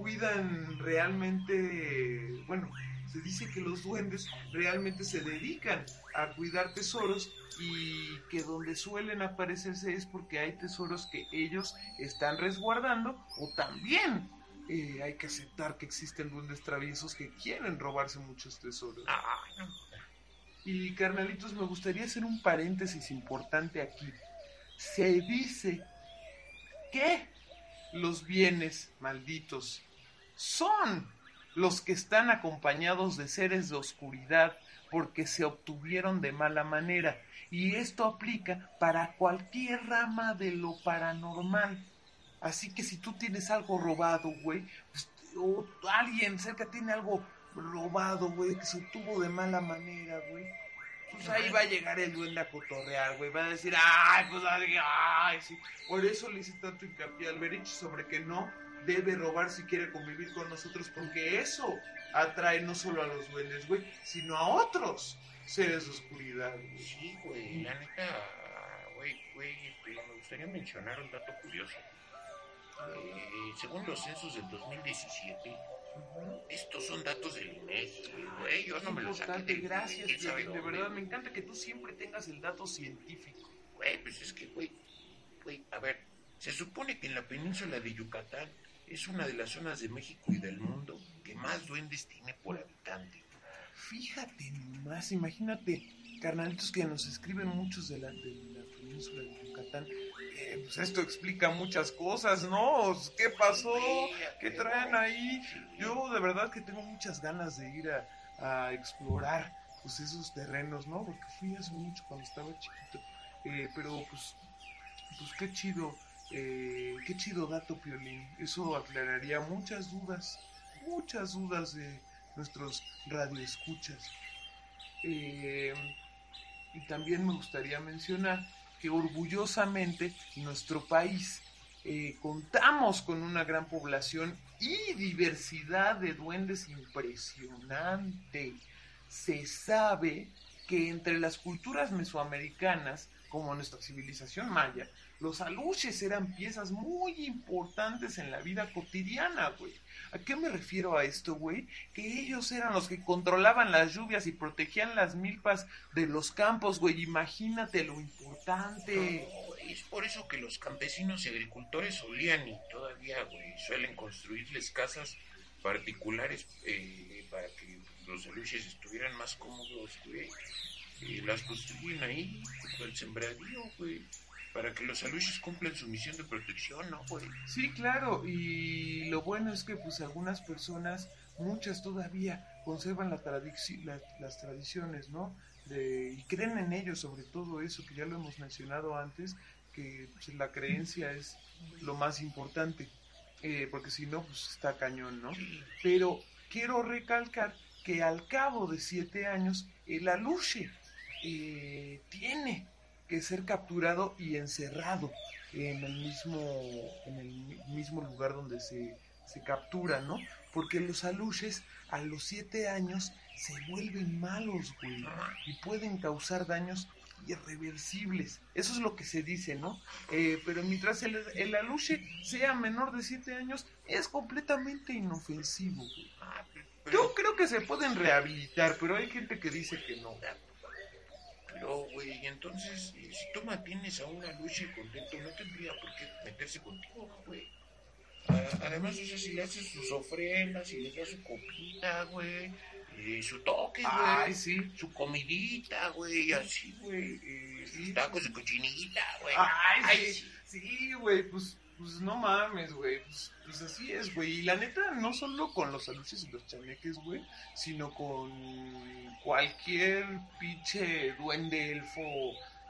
C: cuidan realmente, bueno, se dice que los duendes realmente se dedican a cuidar tesoros y que donde suelen aparecerse es porque hay tesoros que ellos están resguardando o también eh, hay que aceptar que existen duendes traviesos que quieren robarse muchos tesoros.
D: Ah.
C: Y carnalitos, me gustaría hacer un paréntesis importante aquí. Se dice que los bienes malditos son los que están acompañados de seres de oscuridad porque se obtuvieron de mala manera. Y esto aplica para cualquier rama de lo paranormal. Así que si tú tienes algo robado, güey, pues, o alguien cerca tiene algo robado, güey, que se obtuvo de mala manera, güey. Pues ahí va a llegar el duende a cotorrear, güey. Va a decir, ay, pues, ay, sí. Por eso le hice tanto hincapié al Berich sobre que no debe robar si quiere convivir con nosotros, porque eso atrae no solo a los duendes, güey, sino a otros seres de oscuridad, güey.
D: Sí, güey, la neta, güey, güey, me gustaría mencionar un dato curioso. Eh, según los censos del 2017, estos son datos del INEGI, güey, yo no me los saqué del
C: gracias, de
D: dónde,
C: verdad, me encanta que tú siempre tengas el dato científico.
D: Güey, pues es que, güey, güey, a ver, se supone que en la península de Yucatán es una de las zonas de México y del mundo que más duendes tiene por habitante.
C: Fíjate nomás, imagínate, carnalitos que nos escriben muchos de la, de la península de Yucatán. Eh, pues esto explica muchas cosas, ¿no? ¿Qué pasó? ¿Qué traen ahí? Yo de verdad que tengo muchas ganas de ir a, a explorar pues esos terrenos, ¿no? Porque fui hace mucho cuando estaba chiquito. Eh, pero pues, pues qué chido, eh, qué chido dato, Piolín. Eso aclararía muchas dudas, muchas dudas de nuestros radioescuchas. Eh, y también me gustaría mencionar que orgullosamente nuestro país eh, contamos con una gran población y diversidad de duendes impresionante. Se sabe que entre las culturas mesoamericanas, como nuestra civilización maya, los aluches eran piezas muy importantes en la vida cotidiana, güey. ¿A qué me refiero a esto, güey? Que ellos eran los que controlaban las lluvias y protegían las milpas de los campos, güey. Imagínate lo importante.
D: Es por eso que los campesinos y agricultores solían y todavía, güey, suelen construirles casas particulares eh, para que los aluches estuvieran más cómodos, güey. Y las construyen ahí, con el sembradío, güey. Para que los aluches cumplan su misión de protección, ¿no, güey?
C: Sí, claro, y lo bueno es que pues algunas personas, muchas todavía, conservan la tradici- la- las tradiciones, ¿no? De, y creen en ellos, sobre todo eso, que ya lo hemos mencionado antes, que pues, la creencia es lo más importante, eh, porque si no, pues está cañón, ¿no? Pero quiero recalcar que al cabo de siete años, el aluche eh, tiene que ser capturado y encerrado en el mismo, en el mi- mismo lugar donde se, se captura, ¿no? Porque los aluches a los siete años se vuelven malos, güey, y pueden causar daños irreversibles. Eso es lo que se dice, ¿no? Eh, pero mientras el, el aluche sea menor de siete años, es completamente inofensivo, güey.
D: Ah,
C: Yo creo que se pueden rehabilitar, pero hay gente que dice que no.
D: Pero, güey, entonces, eh, si tú mantienes a un aluche contento, no tendría por qué meterse contigo, güey. Además, o sea, si le haces sus ofrendas, si le das su copita, güey, eh, su toque, güey.
C: Ay, sí.
D: su comidita, güey, así, güey. eh, sus tacos de cochinita, güey.
C: Ay,
D: Ay,
C: sí, sí, güey, pues, pues no mames, güey, pues, pues así es, güey. Y la neta, no solo con los aluches y los chaneques, güey, sino con cualquier pinche duende elfo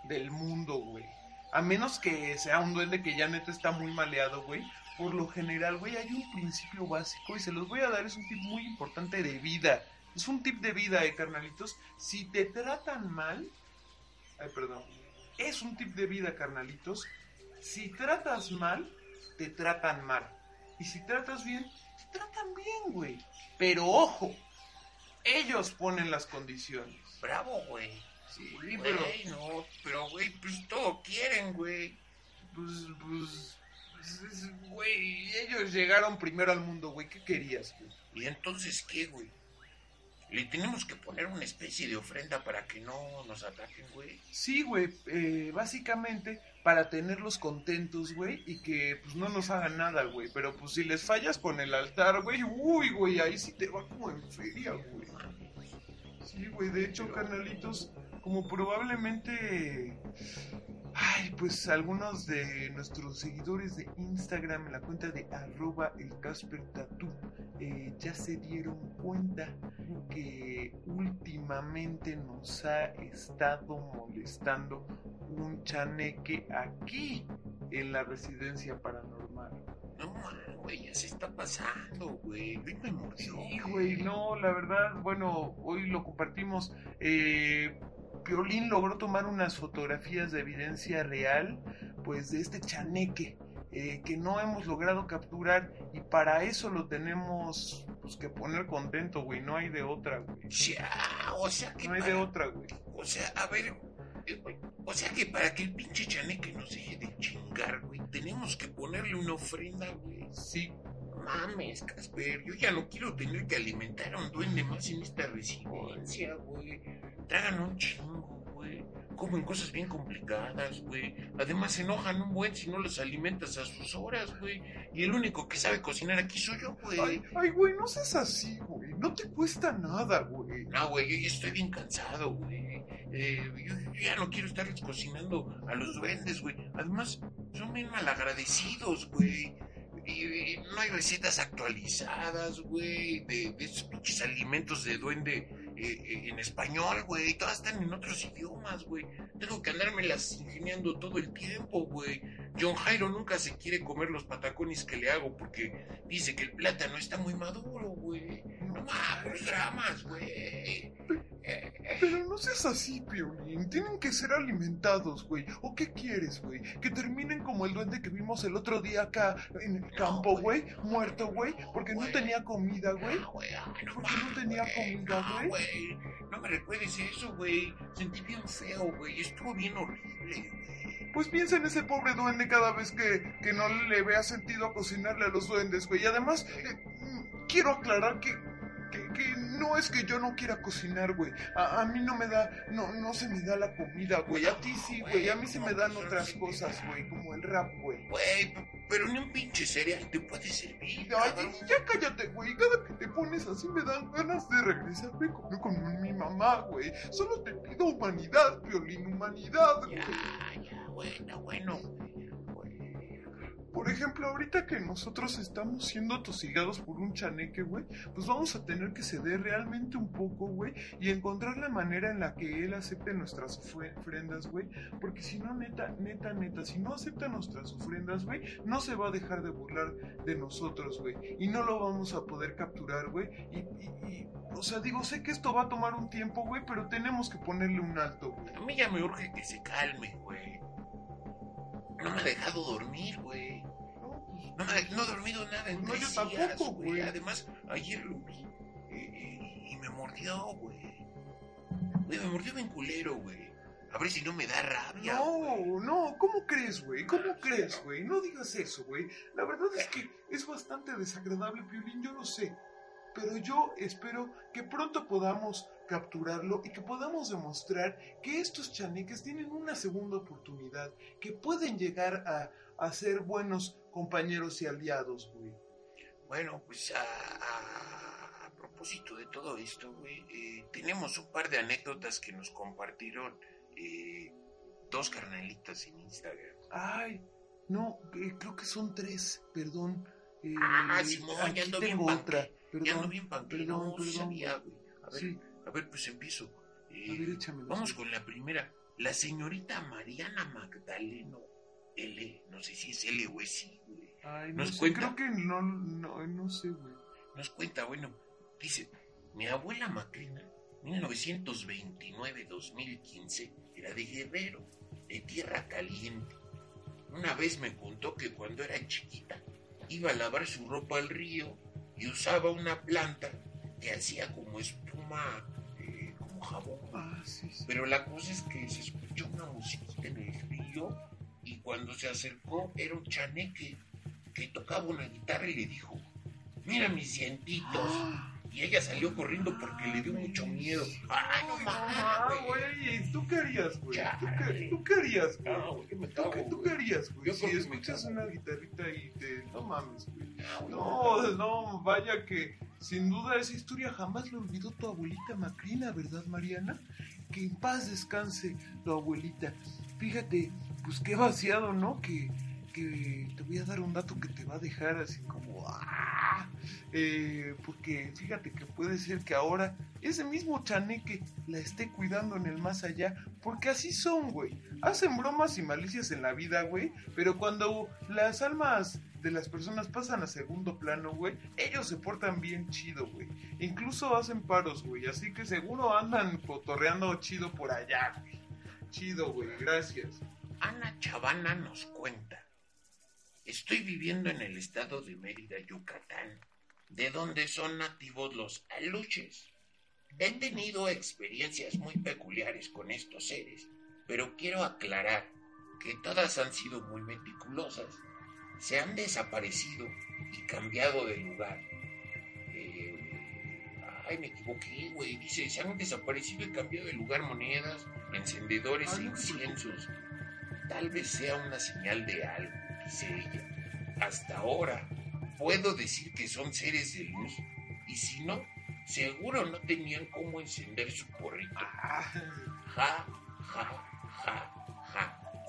C: del mundo, güey. A menos que sea un duende que ya neta está muy maleado, güey. Por lo general, güey, hay un principio básico y se los voy a dar, es un tip muy importante de vida. Es un tip de vida, eh, carnalitos. Si te tratan mal, ay, perdón, es un tip de vida, carnalitos. Si tratas mal, te tratan mal. Y si tratas bien, te tratan bien, güey. Pero ojo, ellos ponen las condiciones.
D: Bravo, güey.
C: Sí,
D: Güey,
C: pero
D: no, pero, güey, pues todo quieren, güey.
C: pues, pues, pues, es- güey, ellos llegaron primero al mundo, güey. ¿Qué querías, güey?
D: ¿Y entonces qué, güey? Le tenemos que poner una especie de ofrenda para que no nos ataquen, güey.
C: Sí, güey, eh, básicamente para tenerlos contentos, güey, y que pues no nos hagan nada, güey. Pero pues si les fallas con el altar, güey, uy, güey, ahí sí te va como en feria, güey. Sí, güey, de hecho, carnalitos, como probablemente... Ay, pues algunos de nuestros seguidores de Instagram en la cuenta de arroba el Casper Tattoo eh, ya se dieron cuenta que últimamente nos ha estado molestando un chaneque aquí en la residencia paranormal.
D: No, mames, güey, ya se está pasando, güey. Me mordió.
C: Sí, güey, no, la verdad, bueno, hoy lo compartimos. Eh, Piolín logró tomar unas fotografías de evidencia real, pues de este chaneque eh, que no hemos logrado capturar y para eso lo tenemos pues que poner contento, güey, no hay de otra, güey.
D: Ya, o sea que
C: No hay
D: para-
C: de otra, güey.
D: O sea, a ver, eh, o sea que para que el pinche chaneque nos deje de chingar, güey, tenemos que ponerle una ofrenda, güey.
C: Sí,
D: Mames, Casper, yo ya no quiero tener que alimentar a un duende más en esta residencia, güey. Tragan un chingo, güey. Comen cosas bien complicadas, güey. Además se enojan un buen si no los alimentas a sus horas, güey. Y el único que sabe cocinar aquí soy yo, güey.
C: Ay, ay, güey, no seas así, güey. No te cuesta nada, güey.
D: No, güey, yo ya estoy bien cansado, güey. Eh, yo, yo ya no quiero estarles cocinando a los duendes, güey. Además, son bien malagradecidos, güey. Y, y no hay recetas actualizadas, güey, de, de esos pinches alimentos de duende eh, en español, güey. Todas están en otros idiomas, güey. Tengo que andármelas ingeniando todo el tiempo, güey. John Jairo nunca se quiere comer los patacones que le hago porque dice que el plátano está muy maduro, güey. No mames, dramas, güey.
C: Pero no seas así, Piolín. Tienen que ser alimentados, güey. ¿O qué quieres, güey? Que terminen como el duende que vimos el otro día acá en el campo, güey. Muerto, güey. Porque no tenía comida, güey.
D: No
C: Porque no tenía comida,
D: no,
C: güey.
D: güey. No me recuerdes eso, güey. Sentí bien feo, güey. Estuvo bien horrible, güey.
C: Pues piensa en ese pobre duende cada vez que, que no le vea sentido a cocinarle a los duendes, güey. Y además, eh, mm, quiero aclarar que, que, que no es que yo no quiera cocinar, güey. A, a mí no me da, no, no se me da la comida, güey. A ti sí, güey. A mí se me dan otras cosas, güey. Como el rap, güey.
D: Güey, pero ni un pinche cereal te puede servir.
C: Ay,
D: cabrón.
C: ya cállate, güey. Cada que te pones así me dan ganas de regresarme con, con mi mamá, güey. Solo te pido humanidad, Piolín, humanidad, güey.
D: Ya, ya, bueno, bueno.
C: Por ejemplo, ahorita que nosotros estamos siendo tosigados por un chaneque, güey, pues vamos a tener que ceder realmente un poco, güey, y encontrar la manera en la que él acepte nuestras ofre- ofrendas, güey, porque si no, neta, neta, neta, si no acepta nuestras ofrendas, güey, no se va a dejar de burlar de nosotros, güey, y no lo vamos a poder capturar, güey, y, y- y, o sea, digo, sé que esto va a tomar un tiempo, güey, pero tenemos que ponerle un alto, güey.
D: A mí ya me urge que se calme, güey. No me ha dejado dormir, güey.
C: No,
D: me ha- no he dormido nada en
C: No, yo tampoco,
D: días,
C: güey.
D: Además, ayer lo vi eh, eh, y me mordió, güey. Güey, me mordió bien culero, güey. A ver si no me da rabia.
C: No, no, ¿cómo crees, güey? ¿Cómo crees, güey? No digas eso, güey. La verdad es que es bastante desagradable, Piolín, yo lo sé. Pero yo espero que pronto podamos capturarlo y que podamos demostrar que estos chaneques tienen una segunda oportunidad, que pueden llegar a, a ser buenos compañeros y aliados, güey.
D: Bueno, pues a, a- a propósito de todo esto, güey, eh, tenemos un par de anécdotas que nos compartieron eh, dos carnalitas en Instagram.
C: Ay, no, eh, creo que son tres, perdón.
D: Ah, Simón, ya ando
C: tengo otra.
D: ya ando
C: Perdón,
D: bien
C: perdón, perdón,
D: sabía, güey. A ver,
C: Sí,
D: a ver, pues empiezo. Eh,
C: a ver, échamelo.
D: Vamos con la primera. La señorita Mariana Magdaleno L. No sé si es L o es I, güey.
C: Ay, no
D: ¿Nos
C: sé,
D: cuenta?
C: creo que no, no, no sé, güey.
D: Nos cuenta, bueno, dice, mi abuela Macrina, 1929-2015, era de Guerrero, de Tierra Caliente. Una vez me contó que cuando era chiquita iba a lavar su ropa al río y usaba una planta que hacía como espuma,
C: Ah, sí.
D: Pero la cosa es que se escuchó una musiquita en el río y cuando se acercó era un chaneque que tocaba una guitarra y le dijo, mira mis dientitos. Y ella salió corriendo porque le dio mucho miedo. ¡Ay, no
C: Ah,
D: mames, güey!
C: güey, ¿tú qué harías, güey? ¿Tú qué, harías, güey?
D: No,
C: ¿Tú qué, harías, güey? Si escuchas una guitarrita y te... No mames, güey.
D: No,
C: No, no, vaya que sin duda esa historia jamás la olvidó tu abuelita Macrina, ¿verdad, Mariana? Que en paz descanse tu abuelita. Fíjate, pues qué vaciado, ¿no? Que, que te voy a dar un dato que te va a dejar así como... ¡ah! Eh, porque fíjate que puede ser que ahora ese mismo chaneque la esté cuidando en el más allá. Porque así son, güey. Hacen bromas y malicias en la vida, güey. Pero cuando las almas de las personas pasan a segundo plano, güey, ellos se portan bien chido, güey. Incluso hacen paros, güey. Así que seguro andan cotorreando chido por allá, güey. Chido, güey. Gracias.
D: Ana Chavana nos cuenta. Estoy viviendo en el estado de Mérida, Yucatán, de donde son nativos los aluches. He tenido experiencias muy peculiares con estos seres, pero quiero aclarar que todas han sido muy meticulosas. Se han desaparecido y cambiado de lugar. Eh, ay, me equivoqué, güey. Dice, se han desaparecido y cambiado de lugar monedas, encendedores e inciensos. Tal vez sea una señal de algo, dice ella. Hasta ahora puedo decir que son seres de luz y si no, seguro no tenían cómo encender su porrito.
C: Ah,
D: Ja, ja, ja, ja.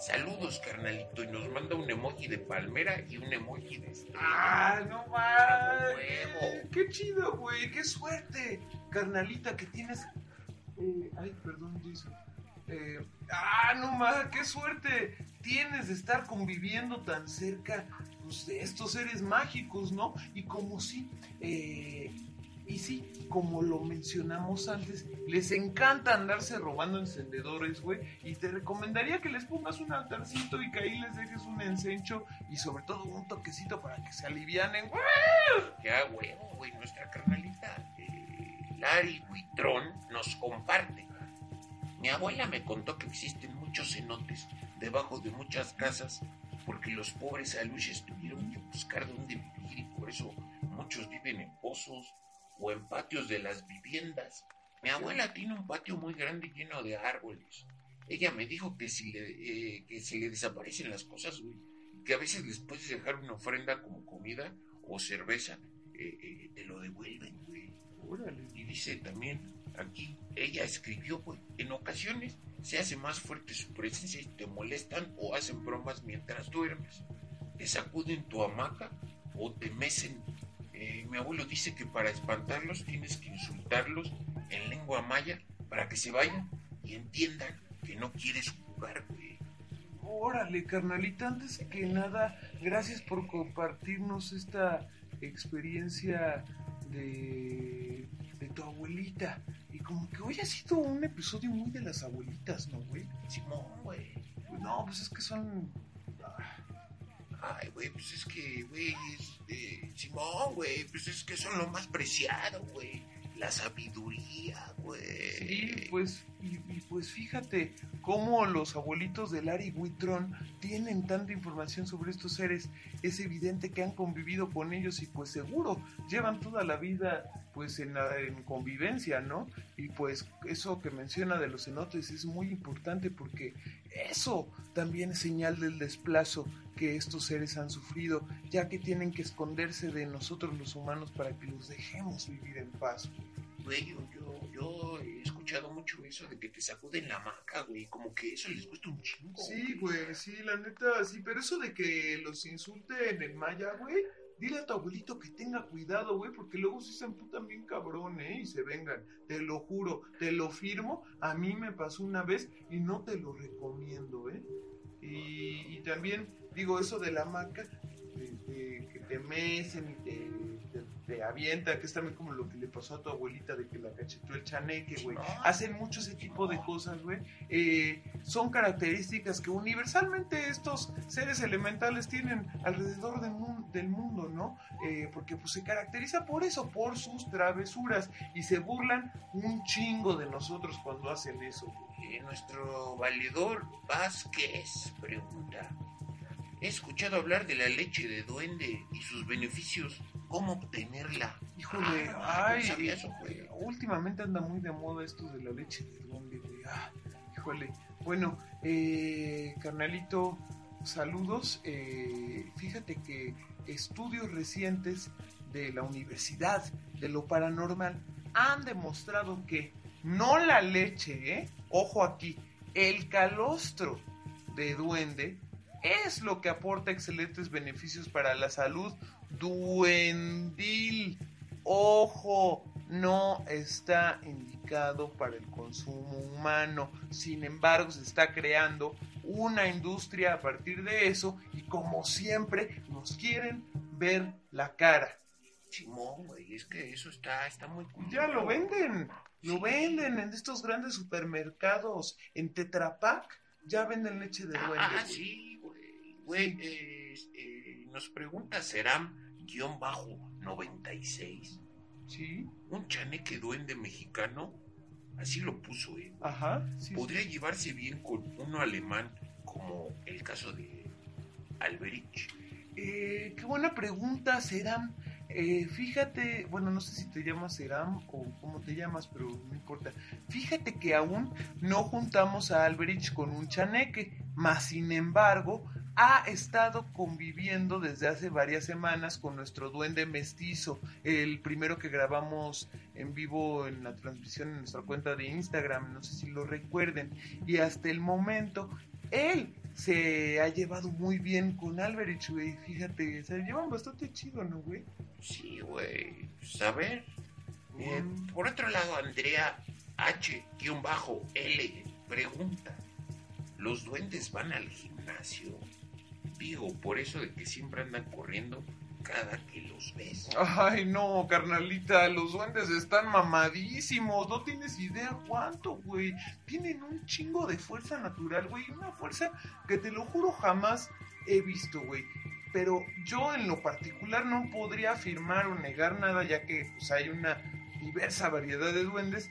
D: Saludos, carnalito, y nos manda un emoji de palmera y un emoji de estrella.
C: ah, no mames. Qué chido, güey. Qué suerte, carnalita, que tienes. Eh, ay, perdón, Jason. Eh, ah, no mames, qué suerte tienes de estar conviviendo tan cerca pues, de estos seres mágicos, ¿no? Y como si. eh, como lo mencionamos antes, les encanta andarse robando encendedores, güey. Y te recomendaría que les pongas un altarcito y que ahí les dejes un encencho y sobre todo un toquecito para que se alivianen, güey.
D: Ya, huevo, güey, nuestra carnalita, eh, Lari Huitrón, nos comparte. Mi abuela me contó que existen muchos cenotes debajo de muchas casas porque los pobres aluches tuvieron que buscar dónde vivir y por eso muchos viven en pozos o en patios de las viviendas. Mi abuela tiene un patio muy grande lleno de árboles. Ella me dijo que si le, eh, que se le desaparecen las cosas, güey, que a veces les puedes dejar una ofrenda como comida o cerveza, eh, eh, te lo devuelven, güey.
C: Órale.
D: Y dice también aquí, ella escribió, güey, en ocasiones se hace más fuerte su presencia y te molestan o hacen bromas mientras duermes. Te sacuden tu hamaca o te mecen. Eh, mi abuelo dice que para espantarlos tienes que insultarlos en lengua maya para que se vayan y entiendan que no quieres jugar, güey.
C: Órale, carnalita, antes que nada, gracias por compartirnos esta experiencia de, de tu abuelita. Y como que hoy ha sido un episodio muy de las abuelitas, ¿no, güey?
D: Simón, güey.
C: No, pues es que son...
D: Ay, güey, pues es que, güey, es, eh, Simón, güey, pues es que son lo más preciado, güey. La sabiduría, güey.
C: Sí, pues, y, y pues fíjate cómo los abuelitos de Larry Witron tienen tanta información sobre estos seres. Es evidente que han convivido con ellos y pues seguro llevan toda la vida pues en, en convivencia, ¿no? Y pues eso que menciona de los cenotes es muy importante porque eso también es señal del desplazo que estos seres han sufrido, ya que tienen que esconderse de nosotros los humanos para que los dejemos vivir en paz.
D: Güey, yo, yo, yo he escuchado mucho eso de que te sacuden la maca, güey. Como que eso les gusta un chingo.
C: Sí, güey, sí, la neta, sí, pero eso de que los insulten en maya, güey, dile a tu abuelito que tenga cuidado, güey, porque luego sí se emputan bien cabrón, ¿eh? Y se vengan, te lo juro, te lo firmo, a mí me pasó una vez y no te lo recomiendo, ¿eh? Y, y también, digo, eso de la maca, de, de que te mecen y te, te, te avienta, que es también como lo que le pasó a tu abuelita de que la cachetó el chaneque, güey. Hacen mucho ese tipo de cosas, güey. Eh, son características que universalmente estos seres elementales tienen alrededor del, del mundo, ¿no? Eh, porque pues se caracteriza por eso, por sus travesuras y se burlan un chingo de nosotros cuando hacen eso.
D: Eh, nuestro valedor Vázquez pregunta: He escuchado hablar de la leche de duende y sus beneficios. ¿Cómo obtenerla?
C: Híjole,
D: Ah,
C: ay,
D: no sabía eso, güey.
C: últimamente anda muy de moda esto de la leche de duende, güey. Ah, híjole. Bueno, eh, carnalito, saludos. Eh, fíjate que estudios recientes de la Universidad de lo Paranormal han demostrado que no la leche, ¿eh? Ojo aquí, el calostro de duende es lo que aporta excelentes beneficios para la salud duendil. Ojo, no está indicado para el consumo humano. Sin embargo, se está creando una industria a partir de eso y como siempre nos quieren ver la cara.
D: Simón, güey, es que eso está, está muy
C: Ya lo venden, lo
D: Sí.
C: venden en estos grandes supermercados, en Tetra Pak, ya venden leche de duende.
D: Ah,
C: güey.
D: sí, güey. Eh, eh, nos pregunta Seram guion bajo 96.
C: Sí,
D: Un chaneque duende mexicano, así lo puso, eh.
C: ajá, sí,
D: Podría llevarse bien con uno alemán, como el caso de Alberich.
C: Eh, qué buena pregunta, Seram. Eh, fíjate, bueno, no sé si te llamas Seram o cómo te llamas, pero no importa. Fíjate que aún no juntamos a Alberich con un chaneque, mas sin embargo ha estado conviviendo desde hace varias semanas con nuestro duende mestizo, el primero que grabamos en vivo en la transmisión en nuestra cuenta de Instagram, no sé si lo recuerden, y hasta el momento él se ha llevado muy bien con Alberich, güey. Fíjate, se llevan bastante chido, ¿no, güey?
D: Sí, güey. Pues, a ver. Eh,
C: Mm.
D: por otro lado, Andrea H-L pregunta: ¿Los duendes van al gimnasio? Digo, por eso de que siempre andan corriendo, cada que los ves.
C: Ay, no, carnalita, los duendes están mamadísimos. No tienes idea cuánto, güey. Tienen un chingo de fuerza natural, güey. Una fuerza que te lo juro jamás he visto, güey. Pero yo en lo particular no podría afirmar o negar nada, ya que pues, hay una diversa variedad de duendes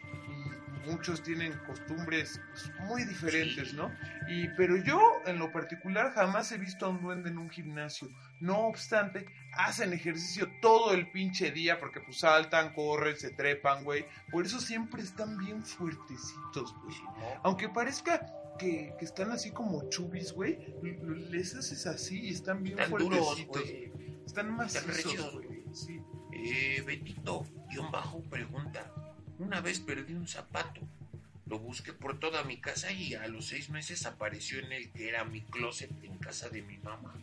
C: muchos tienen costumbres muy diferentes, ¿no? Y, pero yo en lo particular jamás he visto a un duende en un gimnasio. No obstante, hacen ejercicio todo el pinche día porque pues saltan, corren, se trepan, güey. Por eso siempre están bien fuertecitos, güey. Aunque parezca que, que están así como chubis, güey, les haces así y están bien
D: Están
C: fuertecitos. Están
D: rígidos,
C: güey. Sí.
D: Eh, Betito, guion bajo, pregunta. Una vez perdí un zapato. Lo busqué por toda mi casa y a los seis meses apareció en el que era mi closet en casa de mi mamá.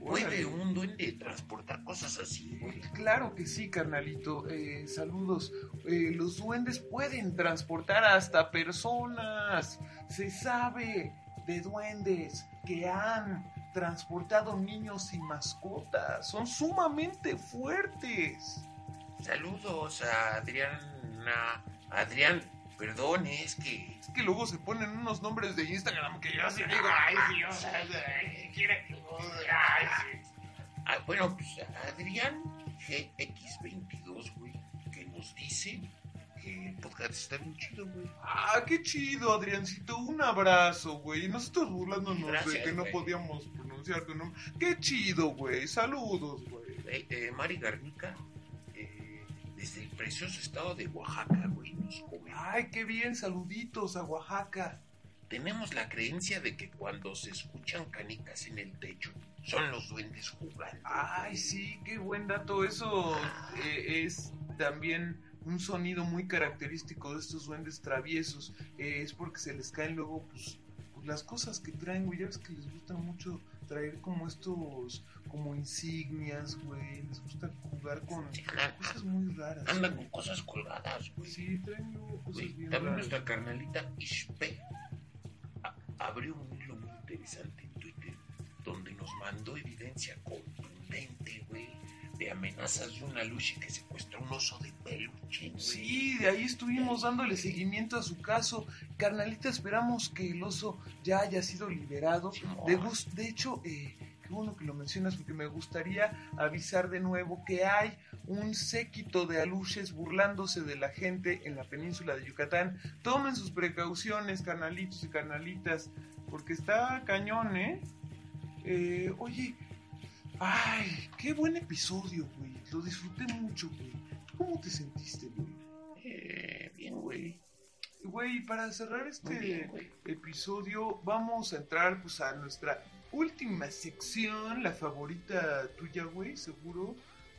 D: ¿Puede un duende transportar cosas así, güey?
C: Claro que sí, carnalito. Eh, saludos. Eh, los duendes pueden transportar hasta personas. Se sabe de duendes que han transportado niños y mascotas. Son sumamente fuertes.
D: Saludos a Adriana. Adrián, perdón, es que.
C: Es que luego se ponen unos nombres de Instagram que yo sí digo, ay Dios, ay, quiere que... ay, sí".
D: Ah, bueno, pues Adrián GX22, güey, que nos dice que el podcast está bien chido, güey.
C: Ah, qué chido, Adriancito. Un abrazo, güey. Nosotros burlándonos de que no podíamos pronunciar tu nombre. Qué chido, güey. Saludos, güey.
D: Eh, eh, Mari Garnica, desde el precioso estado de Oaxaca, güey, nos.
C: Ay, qué bien. Saluditos a Oaxaca.
D: Tenemos la creencia de que cuando se escuchan canicas en el techo, son los duendes jugando.
C: Ay,
D: güey.
C: sí, qué buen dato. Eso eh, es también un sonido muy característico de estos duendes traviesos. Eh, es porque se les caen luego, pues, pues, las cosas que traen, güey. Ya ves que les gusta mucho traer como estos, como insignias, güey. Les gusta jugar con cosas muy raras.
D: Andan con cosas colgadas, güey.
C: Sí, traen luego cosas
D: Güey,
C: bien
D: también
C: raras.
D: nuestra carnalita Ishpe a- abrió un hilo muy interesante en Twitter donde nos mandó evidencia contundente, güey, de amenazas de una lucha que secuestró un oso de peluche, güey.
C: Sí, de ahí estuvimos dándole seguimiento a su caso. Carnalita, esperamos que el oso ya haya sido liberado. De, de hecho, eh, qué bueno que lo mencionas porque me gustaría avisar de nuevo que hay un séquito de aluches burlándose de la gente en la península de Yucatán. Tomen sus precauciones, carnalitos y carnalitas, porque está cañón, ¿eh? Eh, oye, ay, qué buen episodio, güey. Lo disfruté mucho, güey. ¿Cómo te sentiste, güey?
D: Eh, bien, güey.
C: Güey, para cerrar este
D: bien,
C: episodio, vamos a entrar pues a nuestra última sección, la favorita tuya, güey, seguro.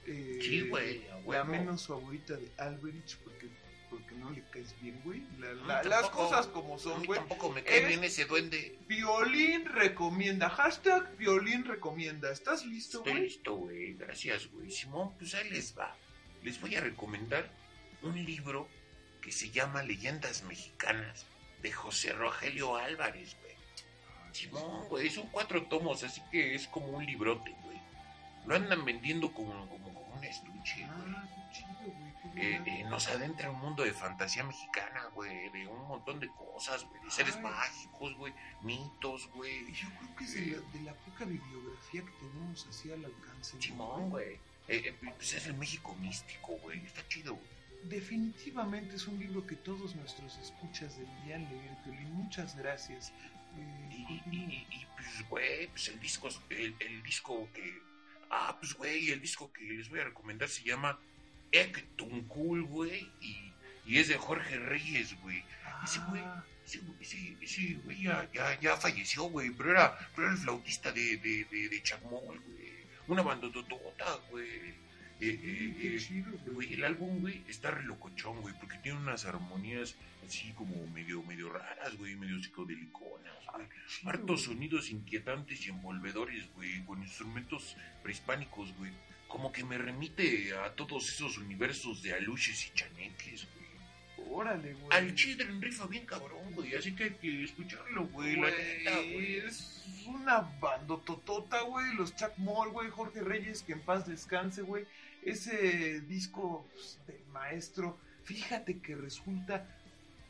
C: Eh,
D: Sí, güey,
C: La menos favorita de Alberich, porque, porque no le caes bien, güey. La- la- las cosas como son, güey.
D: tampoco me cae bien ese duende.
C: Violín recomienda, hashtag Violín recomienda. ¿Estás listo,
D: Estoy
C: güey?
D: listo, güey. Gracias, güey. Simón, pues ahí les va. Les voy a recomendar un libro que se llama Leyendas Mexicanas de José Rogelio Álvarez, güey. Simón, güey, son cuatro tomos, así que es como un librote, güey. Lo andan vendiendo como, como, como un estuche, güey.
C: Ah, qué chido, güey.
D: Eh, eh, nos adentra en un mundo de fantasía mexicana, güey, de un montón de cosas, güey, de seres
C: Ay.
D: mágicos, güey, mitos, güey.
C: Yo creo que es de la, de la poca bibliografía que tenemos así al alcance.
D: Simón, güey. Eh, pues es el México místico, güey. Está chido, güey.
C: Definitivamente es un libro que todos nuestros escuchas deberían leer, Piolín. Muchas gracias.
D: Y, y- y- pues, güey, pues el disco, el, el disco que... Ah, pues, güey, el disco que les voy a recomendar se llama Ektunkul, güey. Y, y es de Jorge Reyes, güey. ese güey-
C: Ah,
D: Ese, güey- ese, ese güey ya, ya, ya falleció, güey. Pero era, pero era el flautista de, de, de, de Chacmol, güey. Una bandototota, güey. Eh, eh, eh,
C: chido, güey.
D: Güey, el álbum, güey, está re locochón, güey, porque tiene unas armonías así como medio, medio raras, güey, medio psicodeliconas, güey.
C: Chido,
D: Hartos
C: güey.
D: sonidos inquietantes y envolvedores, güey, con instrumentos prehispánicos, güey. Como que me remite a todos esos universos de aluches y chaneques, güey.
C: Órale, güey.
D: Al Children rifa bien cabrón, güey. Así que hay que escucharlo, güey. La neta, güey.
C: Güey, es una bandototota, güey. Los Chuck Moll, güey. Jorge Reyes, que en paz descanse, güey. Ese disco pues, del maestro, fíjate que resulta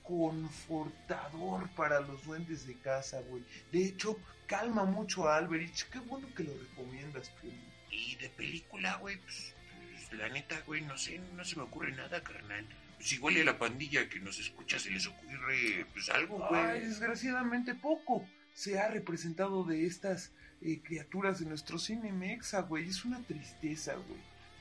C: confortador para los duendes de casa, güey. De hecho, calma mucho a Alberich. Qué bueno que lo recomiendas, primo.
D: Y de película, güey, pues, pues, la neta, güey, no sé, no se me ocurre nada, carnal. Pues igual a la pandilla que nos escucha se les ocurre, pues algo,
C: Ay,
D: güey.
C: desgraciadamente poco se ha representado de estas eh, criaturas de nuestro cine mexa, güey. Es una tristeza, güey.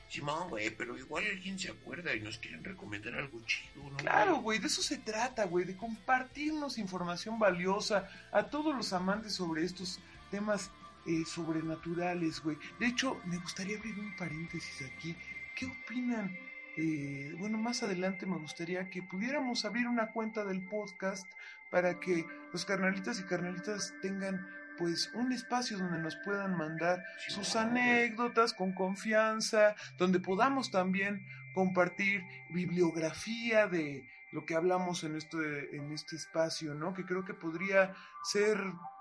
D: Simón, güey, pero igual alguien se acuerda y nos quieren recomendar algo chido, ¿no?
C: Claro, güey, de eso se trata, güey, de compartirnos información valiosa a todos los amantes sobre estos temas eh, sobrenaturales, güey. De hecho, me gustaría abrir un paréntesis aquí. ¿Qué opinan? Eh, bueno, más adelante me gustaría que pudiéramos abrir una cuenta del podcast para que los carnalitas y carnalitas tengan pues un espacio donde nos puedan mandar sus anécdotas con confianza, donde podamos también compartir bibliografía de lo que hablamos en este, en este espacio, ¿no? Que creo que podría ser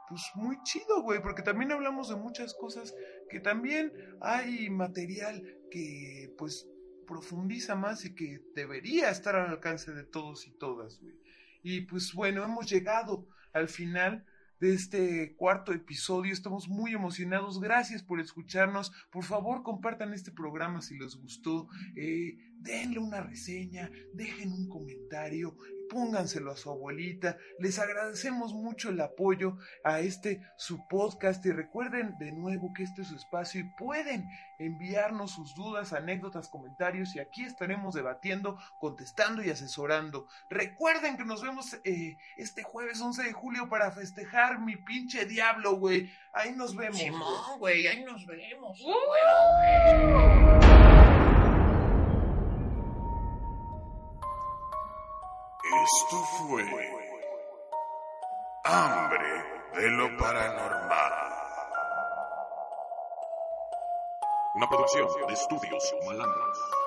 C: pues muy chido, güey, porque también hablamos de muchas cosas que también hay material que pues profundiza más y que debería estar al alcance de todos y todas, güey. Y pues bueno, hemos llegado al final de este cuarto episodio. Estamos muy emocionados. Gracias por escucharnos. Por favor, compartan este programa si les gustó. Eh, denle una reseña, dejen un comentario, pónganselo a su abuelita. Les agradecemos mucho el apoyo a este su podcast y recuerden de nuevo que este es su espacio y pueden enviarnos sus dudas, anécdotas, comentarios y aquí estaremos debatiendo, contestando y asesorando. Recuerden que nos vemos eh, este jueves 11 de julio para festejar mi pinche diablo, güey. Ahí nos vemos.
D: Simón, güey, ahí nos vemos.
A: Esto fue Hambre de lo Paranormal.
B: Una producción de estudios malandros.